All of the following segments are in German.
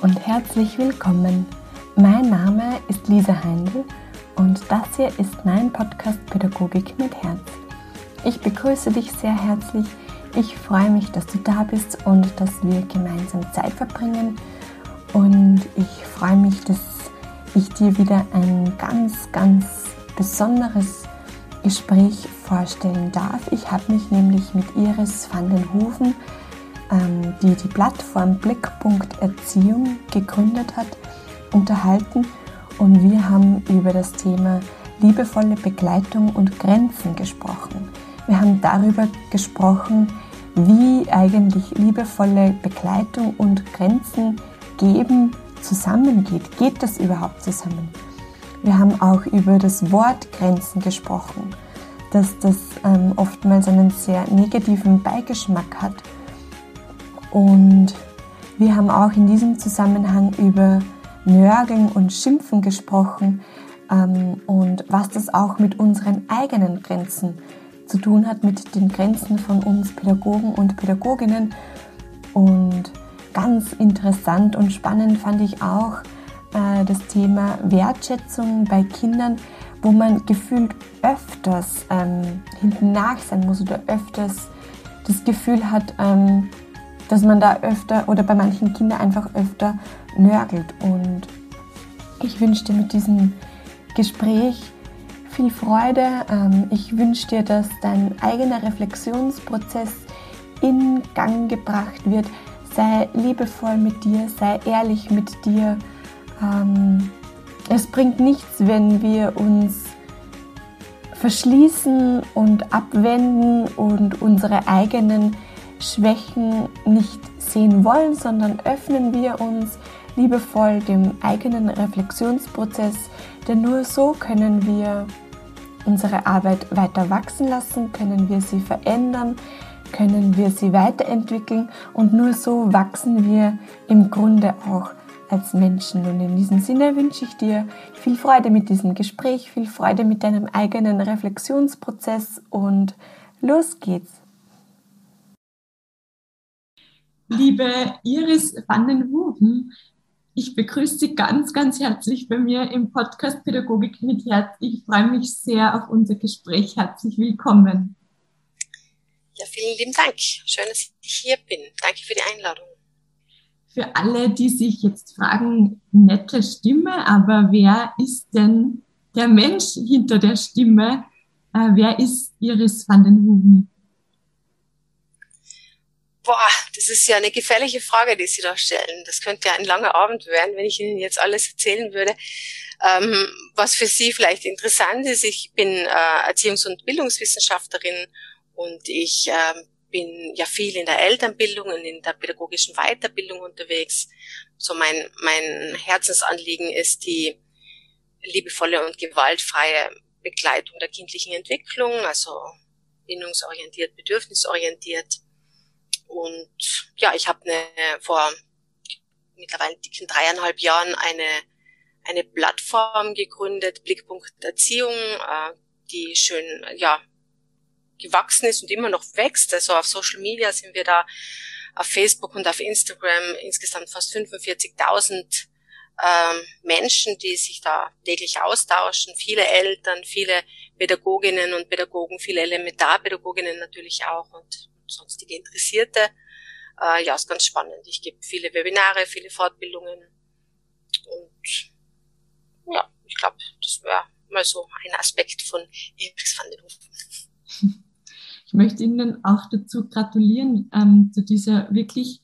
Und herzlich willkommen. Mein Name ist Lisa Heindl und das hier ist mein Podcast Pädagogik mit Herz. Ich begrüße dich sehr herzlich. Ich freue mich, dass du da bist und dass wir gemeinsam Zeit verbringen. Und ich freue mich, dass ich dir wieder ein ganz, ganz besonderes Gespräch vorstellen darf. Ich habe mich nämlich mit Iris van den Hoven ähm, die die Plattform Blickpunkt Erziehung gegründet hat, unterhalten und wir haben über das Thema liebevolle Begleitung und Grenzen gesprochen. Wir haben darüber gesprochen, wie eigentlich liebevolle Begleitung und Grenzen geben zusammengeht. Geht das überhaupt zusammen? Wir haben auch über das Wort Grenzen gesprochen, dass das ähm, oftmals einen sehr negativen Beigeschmack hat und wir haben auch in diesem Zusammenhang über Nörgeln und Schimpfen gesprochen ähm, und was das auch mit unseren eigenen Grenzen zu tun hat, mit den Grenzen von uns Pädagogen und Pädagoginnen. Und ganz interessant und spannend fand ich auch äh, das Thema Wertschätzung bei Kindern, wo man gefühlt öfters ähm, hinten nach sein muss oder öfters das Gefühl hat, ähm, dass man da öfter oder bei manchen Kindern einfach öfter nörgelt. Und ich wünsche dir mit diesem Gespräch viel Freude. Ähm, ich wünsche dir, dass dein eigener Reflexionsprozess in Gang gebracht wird. Sei liebevoll mit dir, sei ehrlich mit dir. Ähm, es bringt nichts, wenn wir uns verschließen und abwenden und unsere eigenen Schwächen nicht sehen wollen, sondern öffnen wir uns liebevoll dem eigenen Reflexionsprozess, denn nur so können wir unsere Arbeit weiter wachsen lassen, können wir sie verändern, können wir sie weiterentwickeln und nur so wachsen wir im Grunde auch als Menschen. Und in diesem Sinne wünsche ich dir viel Freude mit diesem Gespräch, viel Freude mit deinem eigenen Reflexionsprozess und los geht's. Liebe Iris van den Hoven. Ich begrüße Sie ganz, ganz herzlich bei mir im Podcast Pädagogik mit Herz. Ich freue mich sehr auf unser Gespräch. Herzlich willkommen. Ja, vielen lieben Dank. Schön, dass ich hier bin. Danke für die Einladung. Für alle, die sich jetzt fragen, nette Stimme, aber wer ist denn der Mensch hinter der Stimme? Äh, wer ist Iris van den Hoven? Boah, das ist ja eine gefährliche Frage, die Sie da stellen. Das könnte ja ein langer Abend werden, wenn ich Ihnen jetzt alles erzählen würde. Ähm, was für Sie vielleicht interessant ist, ich bin äh, Erziehungs- und Bildungswissenschaftlerin und ich äh, bin ja viel in der Elternbildung und in der pädagogischen Weiterbildung unterwegs. So mein, mein Herzensanliegen ist die liebevolle und gewaltfreie Begleitung der kindlichen Entwicklung, also bindungsorientiert, bedürfnisorientiert und ja, ich habe eine, vor mittlerweile dicken dreieinhalb Jahren eine, eine Plattform gegründet, Blickpunkt Erziehung, äh, die schön, ja, gewachsen ist und immer noch wächst. Also auf Social Media sind wir da auf Facebook und auf Instagram insgesamt fast 45.000 ähm, Menschen, die sich da täglich austauschen, viele Eltern, viele Pädagoginnen und Pädagogen, viele Elementarpädagoginnen natürlich auch und sonstige Interessierte. Äh, ja, ist ganz spannend. Ich gebe viele Webinare, viele Fortbildungen und ja, ich glaube, das wäre mal so ein Aspekt von Iris van den Hofen. Ich möchte Ihnen auch dazu gratulieren, ähm, zu dieser wirklich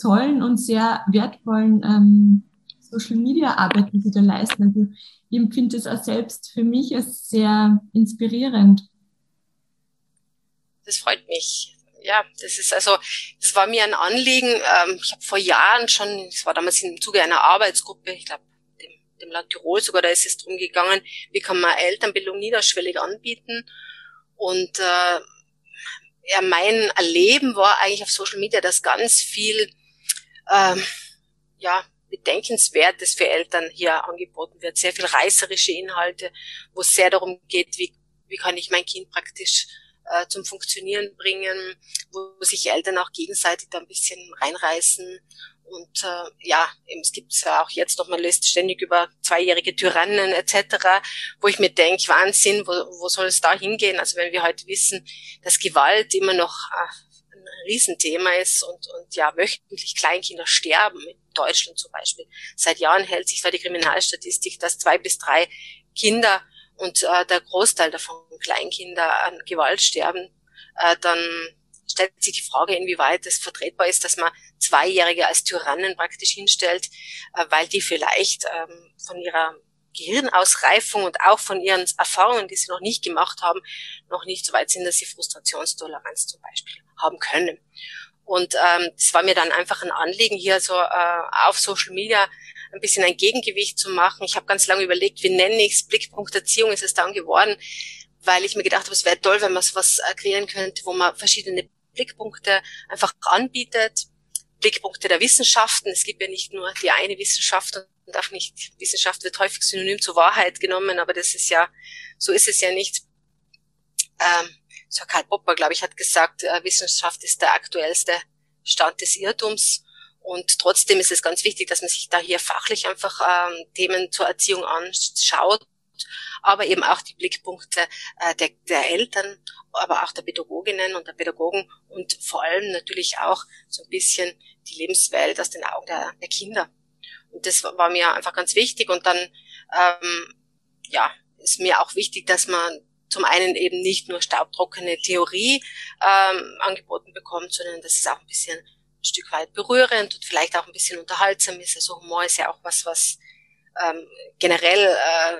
tollen und sehr wertvollen ähm, Social Media Arbeit, die Sie da leisten. Also ich empfinde es auch selbst für mich als sehr inspirierend das freut mich. Ja, das ist also, das war mir ein Anliegen. Ähm, ich habe vor Jahren schon, es war damals im Zuge einer Arbeitsgruppe, ich glaube, dem, dem Land Tirol sogar, da ist es drum gegangen, wie kann man Elternbildung niederschwellig anbieten. Und äh, ja, mein Erleben war eigentlich auf Social Media, dass ganz viel ähm, ja, Bedenkenswertes für Eltern hier angeboten wird. Sehr viel reißerische Inhalte, wo es sehr darum geht, wie, wie kann ich mein Kind praktisch äh, zum Funktionieren bringen, wo sich Eltern auch gegenseitig da ein bisschen reinreißen und äh, ja, es gibt ja auch jetzt noch, man liest ständig über zweijährige Tyrannen etc., wo ich mir denke, Wahnsinn, wo, wo soll es da hingehen? Also wenn wir heute wissen, dass Gewalt immer noch äh, ein Riesenthema ist und, und ja, wöchentlich Kleinkinder sterben, in Deutschland zum Beispiel. Seit Jahren hält sich da die Kriminalstatistik, dass zwei bis drei Kinder und äh, der Großteil davon Kleinkinder an Gewalt sterben, äh, dann stellt sich die Frage, inwieweit es vertretbar ist, dass man Zweijährige als Tyrannen praktisch hinstellt, äh, weil die vielleicht ähm, von ihrer Gehirnausreifung und auch von ihren Erfahrungen, die sie noch nicht gemacht haben, noch nicht so weit sind, dass sie Frustrationstoleranz zum Beispiel haben können. Und ähm, das war mir dann einfach ein Anliegen, hier so äh, auf Social Media ein bisschen ein Gegengewicht zu machen. Ich habe ganz lange überlegt, wie nenne ich es, Blickpunkt Erziehung ist es dann geworden, weil ich mir gedacht habe, es wäre toll, wenn man sowas kreieren könnte, wo man verschiedene Blickpunkte einfach anbietet. Blickpunkte der Wissenschaften. Es gibt ja nicht nur die eine Wissenschaft und auch nicht, Wissenschaft wird häufig synonym zur Wahrheit genommen, aber das ist ja, so ist es ja nicht. Ähm, so Karl Popper, glaube ich, hat gesagt, äh, Wissenschaft ist der aktuellste Stand des Irrtums. Und trotzdem ist es ganz wichtig, dass man sich da hier fachlich einfach ähm, Themen zur Erziehung anschaut, aber eben auch die Blickpunkte äh, der, der Eltern, aber auch der Pädagoginnen und der Pädagogen und vor allem natürlich auch so ein bisschen die Lebenswelt aus den Augen der, der Kinder. Und das war mir einfach ganz wichtig. Und dann ähm, ja, ist mir auch wichtig, dass man zum einen eben nicht nur staubtrockene Theorie ähm, angeboten bekommt, sondern dass es auch ein bisschen ein Stück weit berührend und vielleicht auch ein bisschen unterhaltsam ist. Also Humor ist ja auch was, was ähm, generell äh,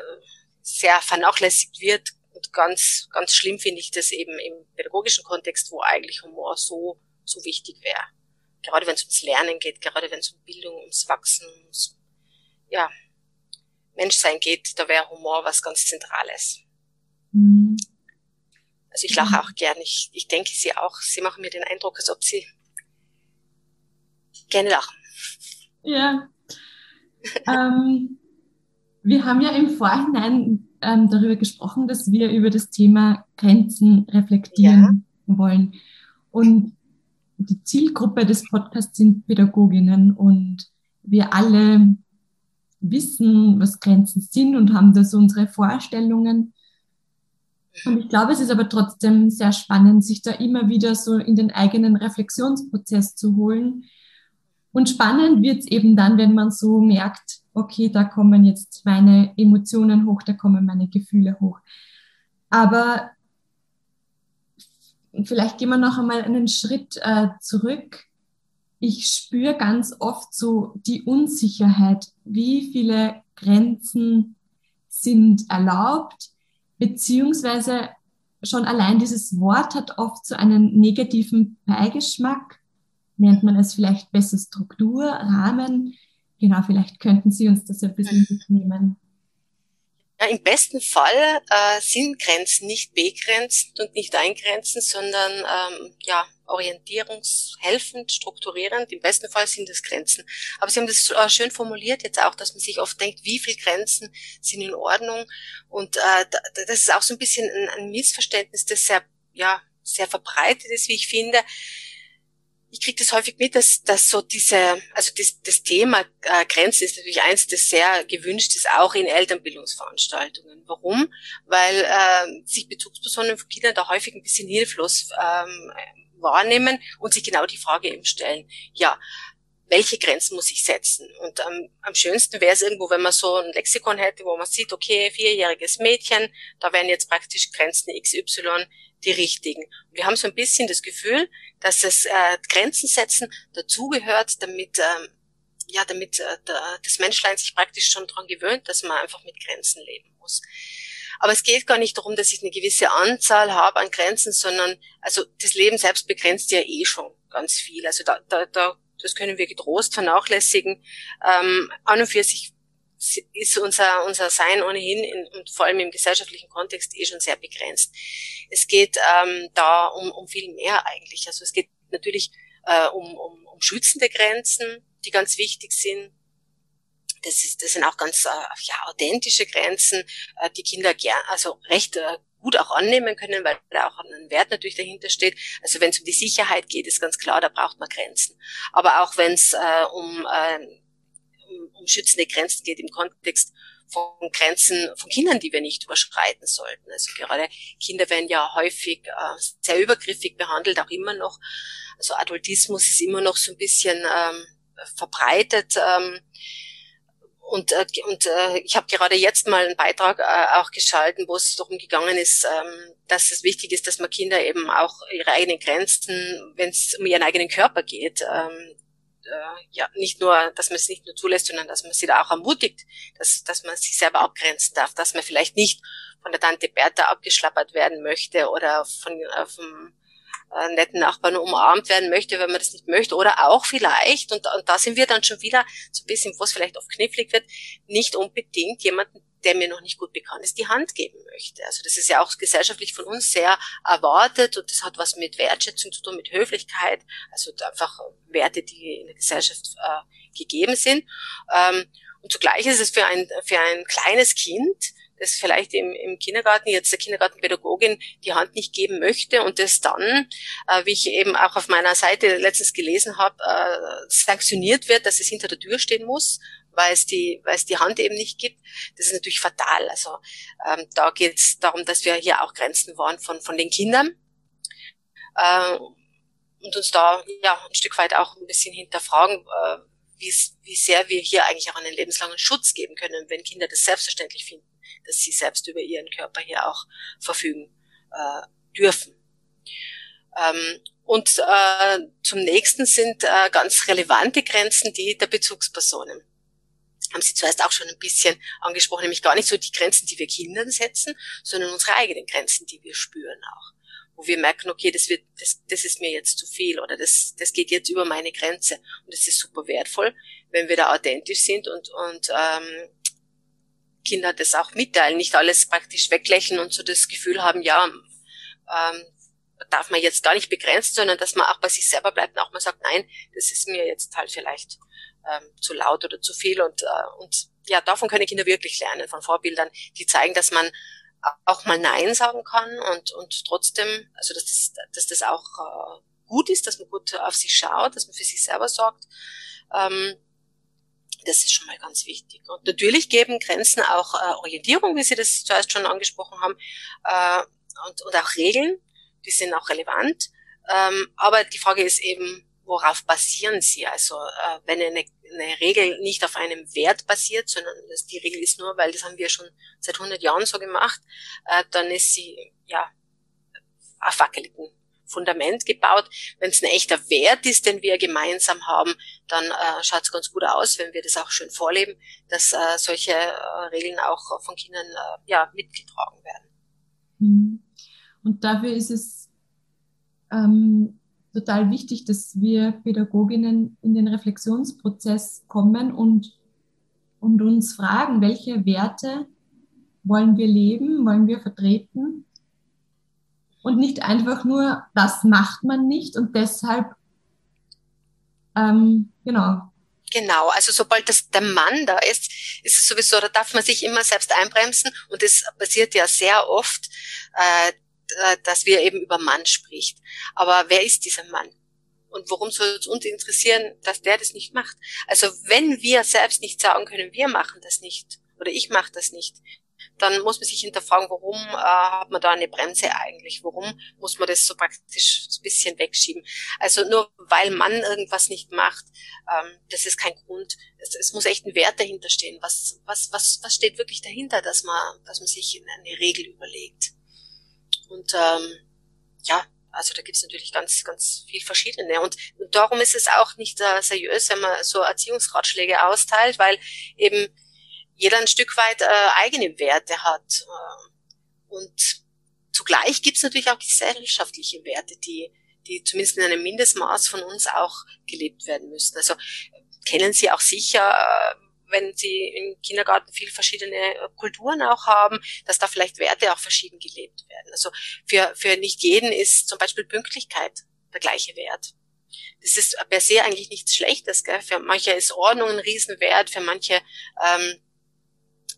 sehr vernachlässigt wird. Und ganz, ganz schlimm finde ich das eben im pädagogischen Kontext, wo eigentlich Humor so, so wichtig wäre. Gerade wenn es ums Lernen geht, gerade wenn es um Bildung, ums Wachsen, ums, ja, Menschsein geht, da wäre Humor was ganz Zentrales. Mhm. Also ich lache auch gern. Ich, ich denke Sie auch. Sie machen mir den Eindruck, als ob Sie gerne lachen. Ja. ähm, wir haben ja im Vorhinein ähm, darüber gesprochen, dass wir über das Thema Grenzen reflektieren ja. wollen. Und die Zielgruppe des Podcasts sind Pädagoginnen und wir alle wissen, was Grenzen sind und haben da so unsere Vorstellungen. Und ich glaube, es ist aber trotzdem sehr spannend, sich da immer wieder so in den eigenen Reflexionsprozess zu holen. Und spannend wird es eben dann, wenn man so merkt, okay, da kommen jetzt meine Emotionen hoch, da kommen meine Gefühle hoch. Aber vielleicht gehen wir noch einmal einen Schritt äh, zurück. Ich spüre ganz oft so die Unsicherheit, wie viele Grenzen sind erlaubt, beziehungsweise schon allein dieses Wort hat oft so einen negativen Beigeschmack. Nennt man es vielleicht besser Struktur, Rahmen. Genau, vielleicht könnten Sie uns das ein bisschen mhm. mitnehmen. Ja, Im besten Fall äh, sind Grenzen nicht begrenzend und nicht eingrenzend, sondern ähm, ja, orientierungshelfend, strukturierend. Im besten Fall sind es Grenzen. Aber Sie haben das äh, schön formuliert jetzt auch, dass man sich oft denkt, wie viele Grenzen sind in Ordnung. Und äh, das ist auch so ein bisschen ein, ein Missverständnis, das sehr, ja, sehr verbreitet ist, wie ich finde ich kriege das häufig mit, dass, dass so diese, also das, das Thema äh, Grenzen ist natürlich eins, das sehr gewünscht ist, auch in Elternbildungsveranstaltungen. Warum? Weil äh, sich Bezugspersonen von Kindern da häufig ein bisschen hilflos ähm, wahrnehmen und sich genau die Frage eben stellen, ja, welche Grenzen muss ich setzen? Und ähm, am schönsten wäre es irgendwo, wenn man so ein Lexikon hätte, wo man sieht, okay, vierjähriges Mädchen, da wären jetzt praktisch Grenzen XY die richtigen. Und wir haben so ein bisschen das Gefühl, dass das äh, Grenzen setzen dazugehört, damit ähm, ja, damit äh, das Menschlein sich praktisch schon daran gewöhnt, dass man einfach mit Grenzen leben muss. Aber es geht gar nicht darum, dass ich eine gewisse Anzahl habe an Grenzen, sondern also das Leben selbst begrenzt ja eh schon ganz viel. Also da, da, da das können wir getrost vernachlässigen. Ähm, an und für sich ist unser, unser Sein ohnehin in, und vor allem im gesellschaftlichen Kontext eh schon sehr begrenzt. Es geht ähm, da um, um viel mehr eigentlich. Also es geht natürlich äh, um, um, um schützende Grenzen, die ganz wichtig sind. Das, ist, das sind auch ganz äh, ja, authentische Grenzen, äh, die Kinder gern, also recht äh, gut auch annehmen können, weil da auch ein Wert natürlich dahinter steht. Also wenn es um die Sicherheit geht, ist ganz klar, da braucht man Grenzen. Aber auch wenn es äh, um, äh, um, schützende Grenzen geht im Kontext von Grenzen von Kindern, die wir nicht überschreiten sollten. Also gerade Kinder werden ja häufig äh, sehr übergriffig behandelt, auch immer noch. Also Adultismus ist immer noch so ein bisschen ähm, verbreitet. Ähm, und, äh, und äh, ich habe gerade jetzt mal einen Beitrag äh, auch geschalten, wo es darum gegangen ist, ähm, dass es wichtig ist, dass man Kinder eben auch ihre eigenen Grenzen, wenn es um ihren eigenen Körper geht, ähm, äh, ja nicht nur, dass man es nicht nur zulässt, sondern dass man sie da auch ermutigt, dass, dass man sich selber abgrenzen darf, dass man vielleicht nicht von der Tante Bertha abgeschlappert werden möchte oder von äh, vom äh, netten Nachbarn umarmt werden möchte, wenn man das nicht möchte. Oder auch vielleicht, und, und da sind wir dann schon wieder so ein bisschen, wo es vielleicht oft knifflig wird, nicht unbedingt jemanden, der mir noch nicht gut bekannt ist, die Hand geben möchte. Also das ist ja auch gesellschaftlich von uns sehr erwartet und das hat was mit Wertschätzung zu tun, mit Höflichkeit, also einfach Werte, die in der Gesellschaft äh, gegeben sind. Ähm, und zugleich ist es für ein, für ein kleines Kind, das vielleicht im, im Kindergarten jetzt der Kindergartenpädagogin die Hand nicht geben möchte und das dann, äh, wie ich eben auch auf meiner Seite letztens gelesen habe, äh, sanktioniert wird, dass es hinter der Tür stehen muss, weil es die, weil es die Hand eben nicht gibt. Das ist natürlich fatal. Also ähm, da geht es darum, dass wir hier auch Grenzen wahren von von den Kindern. Äh, und uns da ja ein Stück weit auch ein bisschen hinterfragen, äh, wie sehr wir hier eigentlich auch einen lebenslangen Schutz geben können, wenn Kinder das selbstverständlich finden, dass sie selbst über ihren Körper hier auch verfügen äh, dürfen. Ähm, und äh, zum nächsten sind äh, ganz relevante Grenzen die der Bezugspersonen. Haben Sie zuerst auch schon ein bisschen angesprochen, nämlich gar nicht so die Grenzen, die wir Kindern setzen, sondern unsere eigenen Grenzen, die wir spüren auch wo wir merken, okay, das wird, das, das ist mir jetzt zu viel oder das, das geht jetzt über meine Grenze. Und es ist super wertvoll, wenn wir da authentisch sind und, und ähm, Kinder das auch mitteilen, nicht alles praktisch weglächeln und so das Gefühl haben, ja, ähm, darf man jetzt gar nicht begrenzen, sondern dass man auch bei sich selber bleibt und auch mal sagt, nein, das ist mir jetzt halt vielleicht ähm, zu laut oder zu viel und, äh, und ja, davon können Kinder wirklich lernen, von Vorbildern, die zeigen, dass man auch mal Nein sagen kann und, und trotzdem, also dass das, dass das auch äh, gut ist, dass man gut auf sich schaut, dass man für sich selber sorgt. Ähm, das ist schon mal ganz wichtig. Und natürlich geben Grenzen auch äh, Orientierung, wie Sie das zuerst schon angesprochen haben, äh, und, und auch Regeln, die sind auch relevant. Ähm, aber die Frage ist eben, worauf basieren sie? Also äh, wenn eine, eine Regel nicht auf einem Wert basiert, sondern das, die Regel ist nur, weil das haben wir schon seit 100 Jahren so gemacht, äh, dann ist sie ja auf wackeligen Fundament gebaut. Wenn es ein echter Wert ist, den wir gemeinsam haben, dann äh, schaut es ganz gut aus, wenn wir das auch schön vorleben, dass äh, solche äh, Regeln auch von Kindern äh, ja mitgetragen werden. Mhm. Und dafür ist es ähm, total wichtig, dass wir Pädagoginnen in den Reflexionsprozess kommen und, und uns fragen, welche Werte wollen wir leben, wollen wir vertreten und nicht einfach nur, das macht man nicht und deshalb, ähm, genau. Genau, also sobald das der Mann da ist, ist es sowieso, da darf man sich immer selbst einbremsen und es passiert ja sehr oft, äh, äh, dass wir eben über Mann spricht. Aber wer ist dieser Mann? Und warum soll es uns interessieren, dass der das nicht macht? Also wenn wir selbst nicht sagen können, wir machen das nicht oder ich mache das nicht, dann muss man sich hinterfragen, warum äh, hat man da eine Bremse eigentlich? Warum muss man das so praktisch so ein bisschen wegschieben? Also nur weil man irgendwas nicht macht, ähm, das ist kein Grund. Es, es muss echt ein Wert dahinter stehen. Was, was, was, was steht wirklich dahinter, dass man, dass man sich eine Regel überlegt? Und ähm, ja, also da gibt's natürlich ganz, ganz viel verschiedene. Und, und darum ist es auch nicht äh, seriös, wenn man so Erziehungsratschläge austeilt, weil eben jeder ein Stück weit äh, eigene Werte hat. Äh, und zugleich gibt's natürlich auch gesellschaftliche Werte, die, die zumindest in einem Mindestmaß von uns auch gelebt werden müssen. Also kennen Sie auch sicher, äh, wenn sie im Kindergarten viel verschiedene äh, Kulturen auch haben, dass da vielleicht Werte auch verschieden gelebt werden. Also für, für nicht jeden ist zum Beispiel Pünktlichkeit der gleiche Wert. Das ist per se eigentlich nichts Schlechtes. Gell? Für manche ist Ordnung ein Riesenwert, für manche ähm,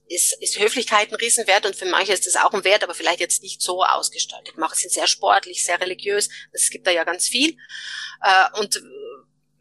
ist, ist Höflichkeit ein Riesenwert und für manche ist das auch ein Wert, aber vielleicht jetzt nicht so ausgestaltet. Manche sind sehr sportlich, sehr religiös. Es gibt da ja ganz viel. Äh, und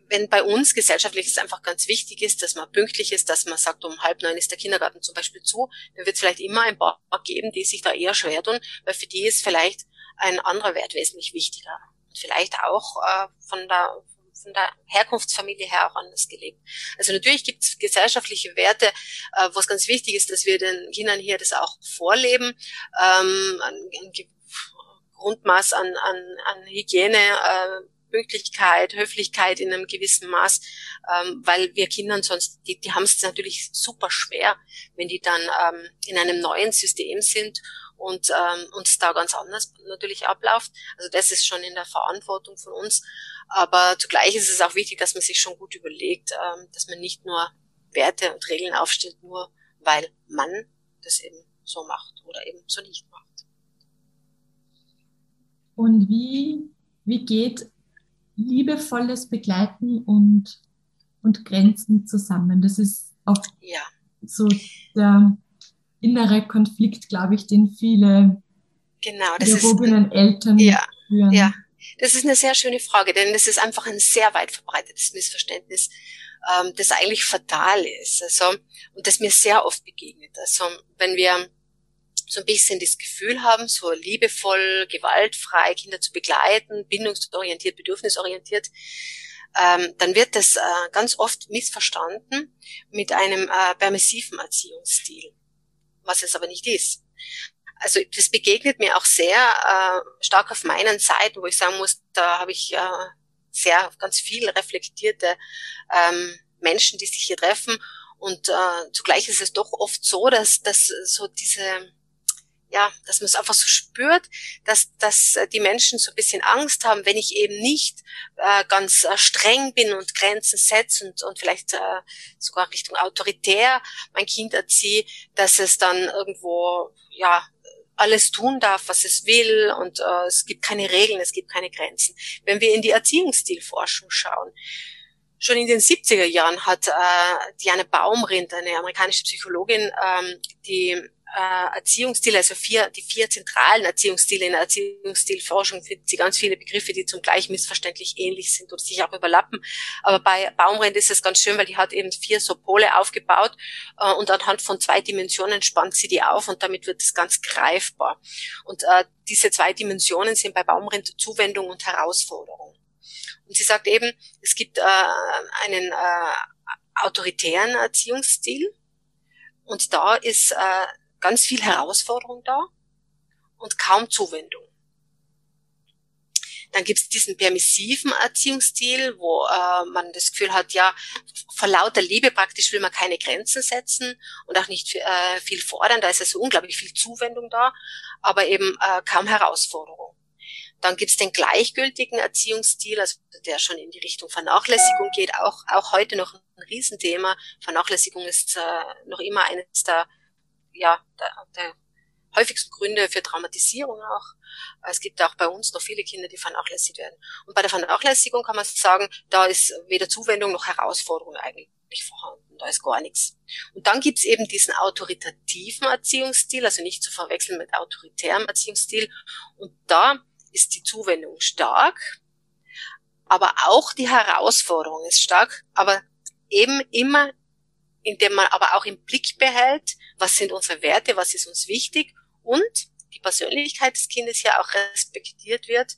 wenn bei uns gesellschaftlich es einfach ganz wichtig ist, dass man pünktlich ist, dass man sagt, um halb neun ist der Kindergarten zum Beispiel zu, dann wird es vielleicht immer ein paar geben, die sich da eher schwer tun, weil für die ist vielleicht ein anderer Wert wesentlich wichtiger. Und vielleicht auch äh, von der von der Herkunftsfamilie her auch anders gelebt. Also natürlich gibt es gesellschaftliche Werte, äh, wo es ganz wichtig ist, dass wir den Kindern hier das auch vorleben. Ähm, ein, ein Grundmaß an, an, an Hygiene, äh, Pünktlichkeit, Höflichkeit in einem gewissen Maß, ähm, weil wir Kindern sonst, die, die haben es natürlich super schwer, wenn die dann ähm, in einem neuen System sind und ähm, uns da ganz anders natürlich abläuft. Also das ist schon in der Verantwortung von uns. Aber zugleich ist es auch wichtig, dass man sich schon gut überlegt, ähm, dass man nicht nur Werte und Regeln aufstellt, nur weil man das eben so macht oder eben so nicht macht. Und wie, wie geht liebevolles Begleiten und, und Grenzen zusammen. Das ist auch ja. so der innere Konflikt, glaube ich, den viele genau, das ist, Eltern ja, führen. Ja, das ist eine sehr schöne Frage, denn das ist einfach ein sehr weit verbreitetes Missverständnis, ähm, das eigentlich fatal ist. Also, und das mir sehr oft begegnet. Also, wenn wir so ein bisschen das Gefühl haben, so liebevoll, gewaltfrei Kinder zu begleiten, bindungsorientiert, bedürfnisorientiert, ähm, dann wird das äh, ganz oft missverstanden mit einem äh, permissiven Erziehungsstil, was es aber nicht ist. Also das begegnet mir auch sehr äh, stark auf meinen Seiten, wo ich sagen muss, da habe ich äh, sehr ganz viel reflektierte ähm, Menschen, die sich hier treffen. Und äh, zugleich ist es doch oft so, dass, dass so diese ja, dass man es einfach so spürt, dass, dass äh, die Menschen so ein bisschen Angst haben, wenn ich eben nicht äh, ganz äh, streng bin und Grenzen setze und, und vielleicht äh, sogar Richtung autoritär mein Kind erziehe, dass es dann irgendwo, ja, alles tun darf, was es will und äh, es gibt keine Regeln, es gibt keine Grenzen. Wenn wir in die Erziehungsstilforschung schauen, schon in den 70er Jahren hat äh, Diane Baumrind, eine amerikanische Psychologin, ähm, die äh, Erziehungsstile, also vier, die vier zentralen Erziehungsstile in der Erziehungsstilforschung finden Sie ganz viele Begriffe, die zum Gleich missverständlich ähnlich sind oder sich auch überlappen. Aber bei Baumrind ist es ganz schön, weil die hat eben vier so Pole aufgebaut äh, und anhand von zwei Dimensionen spannt sie die auf und damit wird es ganz greifbar. Und äh, diese zwei Dimensionen sind bei Baumrind Zuwendung und Herausforderung. Und sie sagt eben, es gibt äh, einen äh, autoritären Erziehungsstil, und da ist äh, ganz viel Herausforderung da und kaum Zuwendung. Dann gibt es diesen permissiven Erziehungsstil, wo äh, man das Gefühl hat, ja, vor lauter Liebe praktisch will man keine Grenzen setzen und auch nicht äh, viel fordern. Da ist also unglaublich viel Zuwendung da, aber eben äh, kaum Herausforderung. Dann gibt es den gleichgültigen Erziehungsstil, also der schon in die Richtung Vernachlässigung geht, auch, auch heute noch ein Riesenthema. Vernachlässigung ist äh, noch immer eines der ja, der, der häufigsten Gründe für Traumatisierung auch. Es gibt auch bei uns noch viele Kinder, die vernachlässigt werden. Und bei der Vernachlässigung kann man sagen, da ist weder Zuwendung noch Herausforderung eigentlich vorhanden. Da ist gar nichts. Und dann gibt's eben diesen autoritativen Erziehungsstil, also nicht zu verwechseln mit autoritärem Erziehungsstil. Und da ist die Zuwendung stark, aber auch die Herausforderung ist stark, aber eben immer indem man aber auch im Blick behält, was sind unsere Werte, was ist uns wichtig und die Persönlichkeit des Kindes ja auch respektiert wird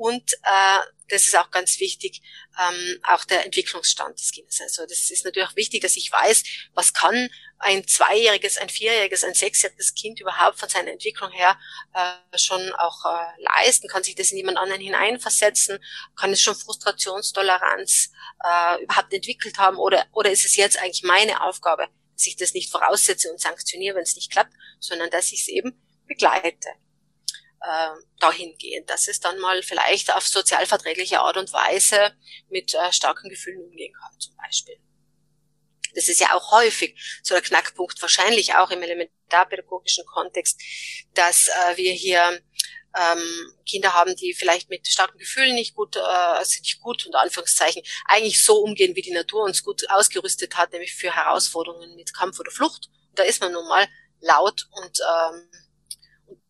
und äh, das ist auch ganz wichtig, ähm, auch der Entwicklungsstand des Kindes. Also das ist natürlich auch wichtig, dass ich weiß, was kann ein zweijähriges, ein vierjähriges, ein sechsjähriges Kind überhaupt von seiner Entwicklung her äh, schon auch äh, leisten, kann sich das in jemand anderen hineinversetzen, kann es schon Frustrationstoleranz äh, überhaupt entwickelt haben? Oder, oder ist es jetzt eigentlich meine Aufgabe, dass ich das nicht voraussetze und sanktioniere, wenn es nicht klappt, sondern dass ich es eben begleite äh, dahin gehen, dass es dann mal vielleicht auf sozialverträgliche Art und Weise mit äh, starken Gefühlen umgehen kann, zum Beispiel. Das ist ja auch häufig so der Knackpunkt, wahrscheinlich auch im elementarpädagogischen Kontext, dass äh, wir hier ähm, Kinder haben, die vielleicht mit starken Gefühlen nicht gut, äh, also nicht gut unter Anführungszeichen, eigentlich so umgehen, wie die Natur uns gut ausgerüstet hat, nämlich für Herausforderungen mit Kampf oder Flucht da ist man nun mal laut und ähm,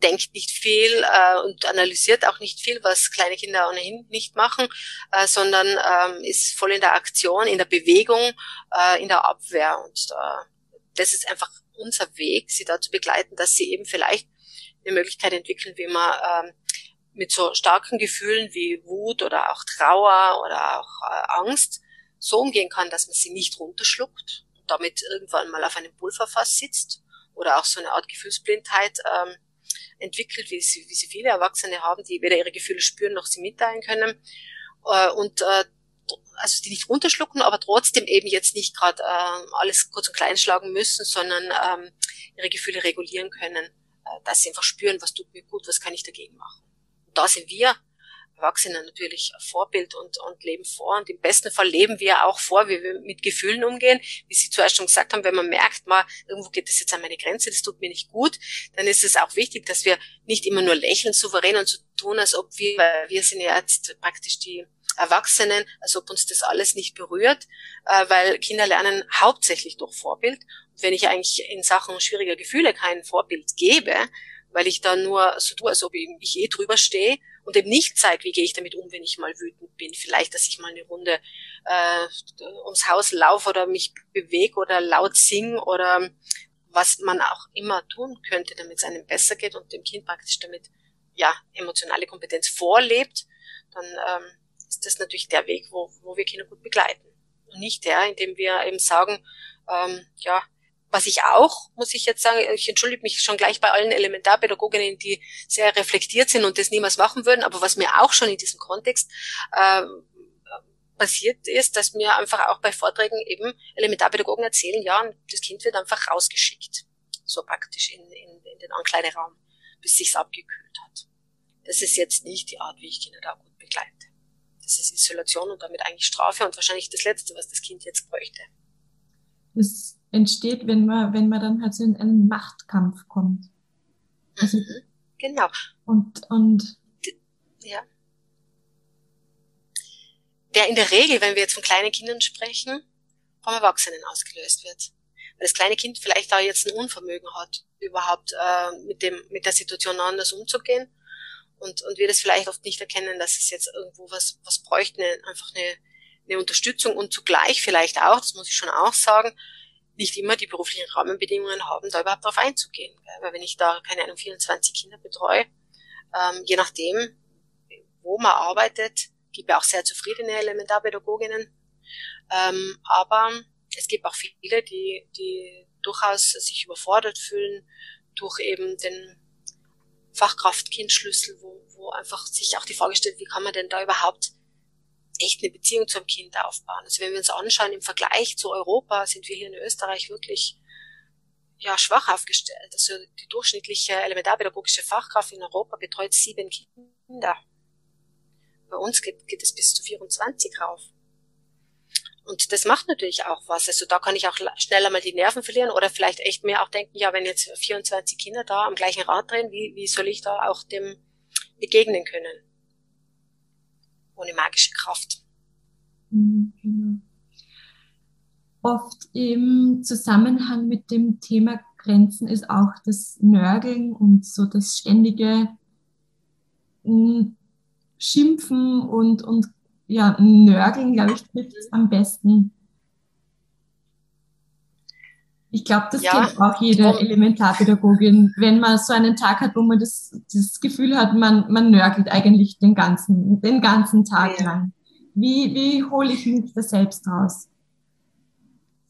denkt nicht viel äh, und analysiert auch nicht viel, was kleine Kinder ohnehin nicht machen, äh, sondern ähm, ist voll in der Aktion, in der Bewegung, äh, in der Abwehr. Und äh, das ist einfach unser Weg, sie da zu begleiten, dass sie eben vielleicht eine Möglichkeit entwickeln, wie man ähm, mit so starken Gefühlen wie Wut oder auch Trauer oder auch äh, Angst so umgehen kann, dass man sie nicht runterschluckt und damit irgendwann mal auf einem Pulverfass sitzt oder auch so eine Art Gefühlsblindheit ähm, entwickelt, wie sie, wie sie viele Erwachsene haben, die weder ihre Gefühle spüren noch sie mitteilen können. Äh, und äh, also die nicht runterschlucken, aber trotzdem eben jetzt nicht gerade äh, alles kurz und klein schlagen müssen, sondern ähm, ihre Gefühle regulieren können, äh, dass sie einfach spüren, was tut mir gut, was kann ich dagegen machen. Und da sind wir Erwachsene natürlich Vorbild und, und leben vor. Und im besten Fall leben wir auch vor, wie wir mit Gefühlen umgehen. Wie Sie zuerst schon gesagt haben, wenn man merkt, mal, irgendwo geht das jetzt an meine Grenze, das tut mir nicht gut, dann ist es auch wichtig, dass wir nicht immer nur lächeln, souverän und so tun, als ob wir, weil wir sind ja jetzt praktisch die Erwachsenen, als ob uns das alles nicht berührt, äh, weil Kinder lernen hauptsächlich durch Vorbild. Und wenn ich eigentlich in Sachen schwieriger Gefühle kein Vorbild gebe, weil ich da nur so tue, als ob ich eh drüber stehe und eben nicht zeigt, wie gehe ich damit um, wenn ich mal wütend bin. Vielleicht, dass ich mal eine Runde äh, ums Haus laufe oder mich bewege oder laut singe oder was man auch immer tun könnte, damit es einem besser geht und dem Kind praktisch damit ja emotionale Kompetenz vorlebt, dann ähm, ist das natürlich der Weg, wo, wo wir Kinder gut begleiten. Und nicht der, indem wir eben sagen, ähm, ja, was ich auch, muss ich jetzt sagen, ich entschuldige mich schon gleich bei allen Elementarpädagoginnen, die sehr reflektiert sind und das niemals machen würden, aber was mir auch schon in diesem Kontext äh, passiert ist, dass mir einfach auch bei Vorträgen eben Elementarpädagogen erzählen, ja, das Kind wird einfach rausgeschickt, so praktisch in, in, in den Ankleideraum, bis sich's abgekühlt hat. Das ist jetzt nicht die Art, wie ich Kinder da gut begleite. Das ist Isolation und damit eigentlich Strafe und wahrscheinlich das Letzte, was das Kind jetzt bräuchte. Das entsteht, wenn man, wenn man dann halt so in einen Machtkampf kommt. Also, mhm. Genau. Und, und, ja. Der in der Regel, wenn wir jetzt von kleinen Kindern sprechen, vom Erwachsenen ausgelöst wird. Weil das kleine Kind vielleicht da jetzt ein Unvermögen hat, überhaupt äh, mit dem mit der Situation anders umzugehen und und wir das vielleicht oft nicht erkennen, dass es jetzt irgendwo was was bräuchte, eine, einfach eine eine Unterstützung und zugleich vielleicht auch, das muss ich schon auch sagen, nicht immer die beruflichen Rahmenbedingungen haben, da überhaupt darauf einzugehen. Weil wenn ich da, keine Ahnung, 24 Kinder betreue, ähm, je nachdem, wo man arbeitet, gibt ja auch sehr zufriedene Elementarpädagoginnen, ähm, aber es gibt auch viele, die, die durchaus sich überfordert fühlen durch eben den Fachkraft-Kind-Schlüssel, wo, wo einfach sich auch die Frage stellt, wie kann man denn da überhaupt echt eine Beziehung zum Kind aufbauen. Also wenn wir uns anschauen, im Vergleich zu Europa sind wir hier in Österreich wirklich ja, schwach aufgestellt. Also die durchschnittliche elementarpädagogische Fachkraft in Europa betreut sieben Kinder. Bei uns geht, geht es bis zu 24 rauf. Und das macht natürlich auch was. Also da kann ich auch schneller mal die Nerven verlieren oder vielleicht echt mehr auch denken, ja, wenn jetzt 24 Kinder da am gleichen Rad drehen, wie, wie soll ich da auch dem begegnen können? Ohne magische Kraft. Mhm, genau. Oft im Zusammenhang mit dem Thema Grenzen ist auch das Nörgeln und so das ständige hm, Schimpfen und, und ja, Nörgeln, glaube ich, trifft es am besten. Ich glaube, das ja. kennt auch jede Elementarpädagogin, wenn man so einen Tag hat, wo man das, das Gefühl hat, man, man nörgelt eigentlich den ganzen, den ganzen Tag ja. lang. Wie, wie hole ich mich da selbst raus?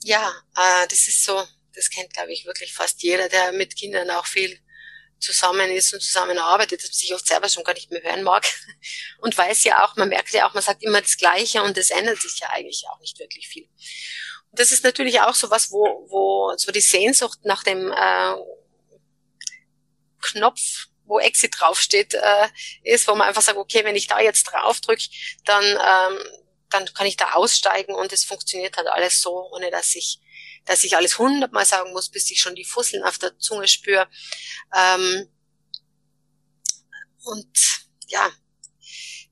Ja, äh, das ist so, das kennt, glaube ich, wirklich fast jeder, der mit Kindern auch viel zusammen ist und zusammenarbeitet, dass man sich oft selber schon gar nicht mehr hören mag. Und weiß ja auch, man merkt ja auch, man sagt immer das Gleiche und es ändert sich ja eigentlich auch nicht wirklich viel das ist natürlich auch so was, wo, wo so die Sehnsucht nach dem äh, Knopf, wo Exit draufsteht, äh, ist, wo man einfach sagt, okay, wenn ich da jetzt drauf drücke, dann, ähm, dann kann ich da aussteigen und es funktioniert halt alles so, ohne dass ich, dass ich alles hundertmal sagen muss, bis ich schon die Fusseln auf der Zunge spüre. Ähm, und ja,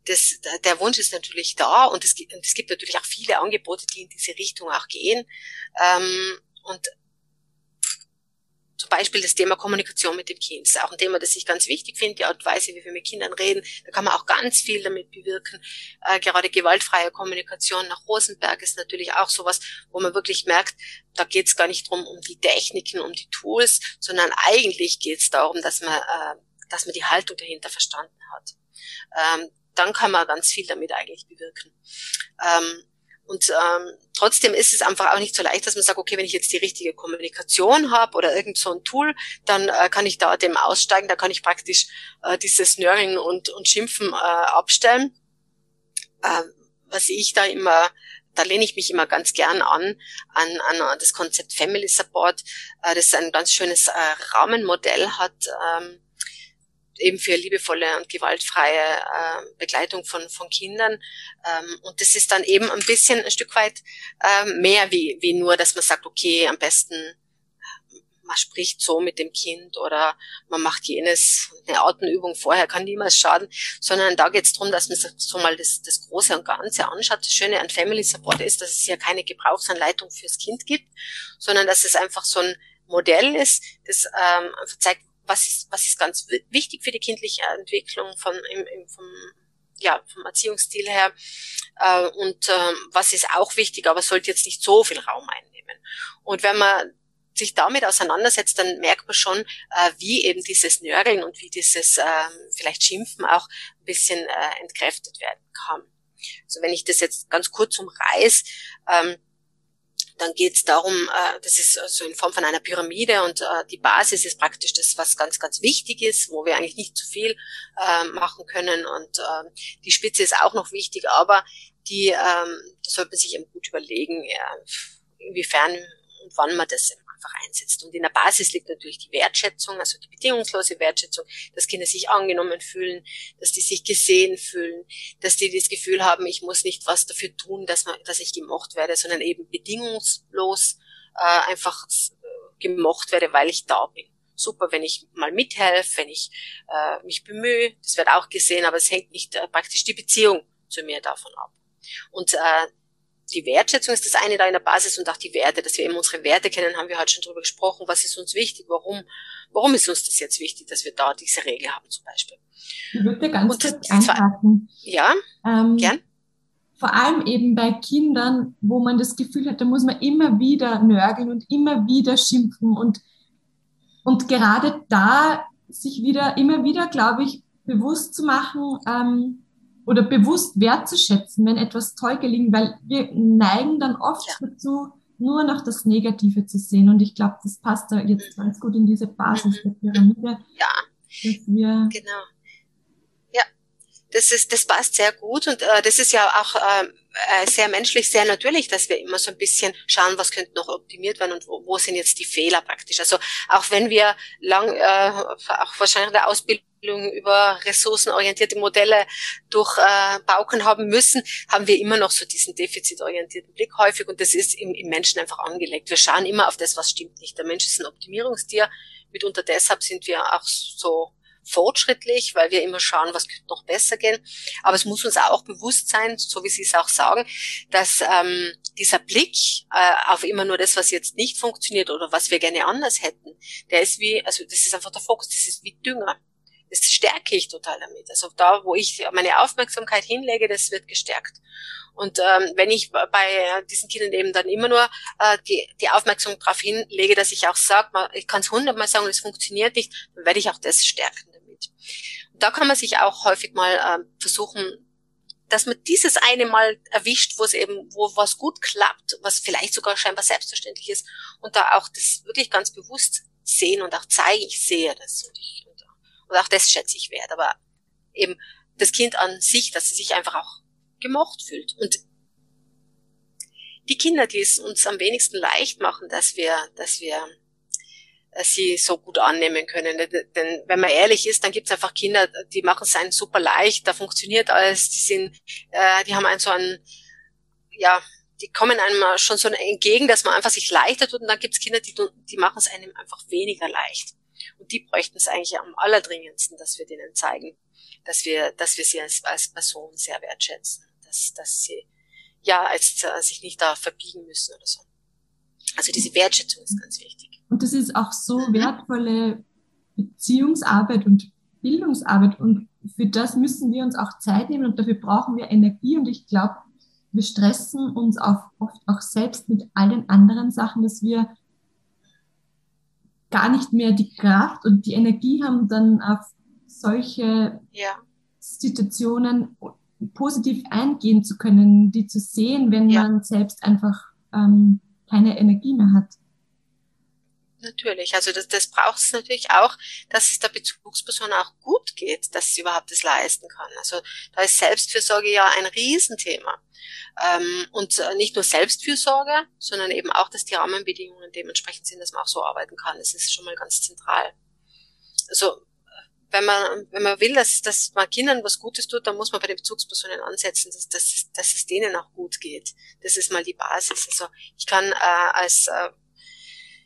das, der Wunsch ist natürlich da und es, gibt, und es gibt natürlich auch viele Angebote, die in diese Richtung auch gehen. Ähm, und zum Beispiel das Thema Kommunikation mit dem Kind. Das ist auch ein Thema, das ich ganz wichtig finde, die Art und Weise, wie wir mit Kindern reden. Da kann man auch ganz viel damit bewirken. Äh, gerade gewaltfreie Kommunikation nach Rosenberg ist natürlich auch sowas, wo man wirklich merkt, da geht es gar nicht drum um die Techniken, um die Tools, sondern eigentlich geht es darum, dass man, äh, dass man die Haltung dahinter verstanden hat. Ähm, dann kann man ganz viel damit eigentlich bewirken. Ähm, und ähm, trotzdem ist es einfach auch nicht so leicht, dass man sagt, okay, wenn ich jetzt die richtige Kommunikation habe oder irgend so ein Tool, dann äh, kann ich da dem aussteigen, da kann ich praktisch äh, dieses Nörgeln und, und Schimpfen äh, abstellen. Äh, was ich da immer, da lehne ich mich immer ganz gern an, an, an das Konzept Family Support, äh, das ein ganz schönes äh, Rahmenmodell hat. Ähm, eben für liebevolle und gewaltfreie äh, Begleitung von, von Kindern. Ähm, und das ist dann eben ein bisschen ein Stück weit äh, mehr wie, wie nur, dass man sagt, okay, am besten man spricht so mit dem Kind oder man macht jenes, eine Atemübung vorher kann niemals schaden, sondern da geht es darum, dass man sich so mal das, das Große und Ganze anschaut. Das Schöne an Family Support ist, dass es ja keine Gebrauchsanleitung fürs Kind gibt, sondern dass es einfach so ein Modell ist, das ähm, zeigt, was ist, was ist ganz wichtig für die kindliche Entwicklung von, im, im, vom, ja, vom Erziehungsstil her äh, und äh, was ist auch wichtig, aber sollte jetzt nicht so viel Raum einnehmen. Und wenn man sich damit auseinandersetzt, dann merkt man schon, äh, wie eben dieses Nörgeln und wie dieses äh, vielleicht Schimpfen auch ein bisschen äh, entkräftet werden kann. Also wenn ich das jetzt ganz kurz umreiß, ähm, dann geht es darum, äh, das ist so in Form von einer Pyramide und äh, die Basis ist praktisch das, was ganz, ganz wichtig ist, wo wir eigentlich nicht zu viel äh, machen können und äh, die Spitze ist auch noch wichtig, aber die, ähm, da sollte man sich eben gut überlegen, äh, inwiefern und wann man das einfach einsetzt. Und in der Basis liegt natürlich die Wertschätzung, also die bedingungslose Wertschätzung, dass Kinder sich angenommen fühlen, dass die sich gesehen fühlen, dass die das Gefühl haben, ich muss nicht was dafür tun, dass, man, dass ich gemocht werde, sondern eben bedingungslos äh, einfach äh, gemocht werde, weil ich da bin super, wenn ich mal mithelfe, wenn ich äh, mich bemühe. Das wird auch gesehen, aber es hängt nicht äh, praktisch die Beziehung zu mir davon ab. Und äh, die Wertschätzung ist das eine da in der Basis und auch die Werte, dass wir eben unsere Werte kennen, haben wir heute schon drüber gesprochen. Was ist uns wichtig? Warum, warum ist uns das jetzt wichtig, dass wir da diese Regel haben zum Beispiel? Ich würde ganz und kurz einhaken. Ja, ähm, gern. Vor allem eben bei Kindern, wo man das Gefühl hat, da muss man immer wieder nörgeln und immer wieder schimpfen und, und gerade da sich wieder, immer wieder, glaube ich, bewusst zu machen, ähm, oder bewusst wertzuschätzen, wenn etwas toll gelingt, weil wir neigen dann oft ja. dazu, nur noch das Negative zu sehen. Und ich glaube, das passt da jetzt ganz gut in diese Basis mhm. der Pyramide. Ja. Dass wir genau. Ja. Das ist, das passt sehr gut und äh, das ist ja auch äh, äh, sehr menschlich, sehr natürlich, dass wir immer so ein bisschen schauen, was könnte noch optimiert werden und wo, wo sind jetzt die Fehler praktisch. Also auch wenn wir lang, äh, auch wahrscheinlich in der Ausbildung über ressourcenorientierte Modelle durch äh, Bauken haben müssen, haben wir immer noch so diesen defizitorientierten Blick häufig und das ist im, im Menschen einfach angelegt. Wir schauen immer auf das, was stimmt nicht. Der Mensch ist ein Optimierungstier. Mitunter deshalb sind wir auch so fortschrittlich, weil wir immer schauen, was könnte noch besser gehen. Aber es muss uns auch bewusst sein, so wie Sie es auch sagen, dass ähm, dieser Blick äh, auf immer nur das, was jetzt nicht funktioniert oder was wir gerne anders hätten, der ist wie, also das ist einfach der Fokus, das ist wie Dünger. Das stärke ich total damit. Also da, wo ich meine Aufmerksamkeit hinlege, das wird gestärkt. Und ähm, wenn ich bei diesen Kindern eben dann immer nur äh, die, die Aufmerksamkeit darauf hinlege, dass ich auch sage, ich kann es hundertmal sagen, es funktioniert nicht, dann werde ich auch das stärken damit. Und da kann man sich auch häufig mal äh, versuchen, dass man dieses eine Mal erwischt, wo es eben, wo was gut klappt, was vielleicht sogar scheinbar selbstverständlich ist, und da auch das wirklich ganz bewusst sehen und auch zeigen, ich sehe das und ich und auch das schätze ich wert. Aber eben das Kind an sich, dass sie sich einfach auch gemocht fühlt. Und die Kinder, die es uns am wenigsten leicht machen, dass wir, dass wir äh, sie so gut annehmen können. Denn wenn man ehrlich ist, dann gibt es einfach Kinder, die machen es einen super leicht, da funktioniert alles, die sind, äh, die haben einen so einen, ja, die kommen einem schon so entgegen, dass man einfach sich leichter tut und dann gibt es Kinder, die, die machen es einem einfach weniger leicht. Und die bräuchten es eigentlich am allerdringendsten, dass wir denen zeigen, dass wir, dass wir sie als, als Person sehr wertschätzen, dass, dass sie ja als, äh, sich nicht da verbiegen müssen oder so. Also diese Wertschätzung ist ganz wichtig. Und das ist auch so wertvolle Beziehungsarbeit und Bildungsarbeit. Und für das müssen wir uns auch Zeit nehmen und dafür brauchen wir Energie. Und ich glaube, wir stressen uns auch oft auch selbst mit all den anderen Sachen, dass wir gar nicht mehr die Kraft und die Energie haben, dann auf solche ja. Situationen positiv eingehen zu können, die zu sehen, wenn ja. man selbst einfach ähm, keine Energie mehr hat. Natürlich, also das, das braucht es natürlich auch, dass es der Bezugsperson auch gut geht, dass sie überhaupt das leisten kann. Also da ist Selbstfürsorge ja ein Riesenthema. Ähm, und äh, nicht nur Selbstfürsorge, sondern eben auch, dass die Rahmenbedingungen dementsprechend sind, dass man auch so arbeiten kann. Das ist schon mal ganz zentral. Also wenn man, wenn man will, dass, dass man Kindern was Gutes tut, dann muss man bei den Bezugspersonen ansetzen, dass, dass, dass es denen auch gut geht. Das ist mal die Basis. Also ich kann äh, als äh,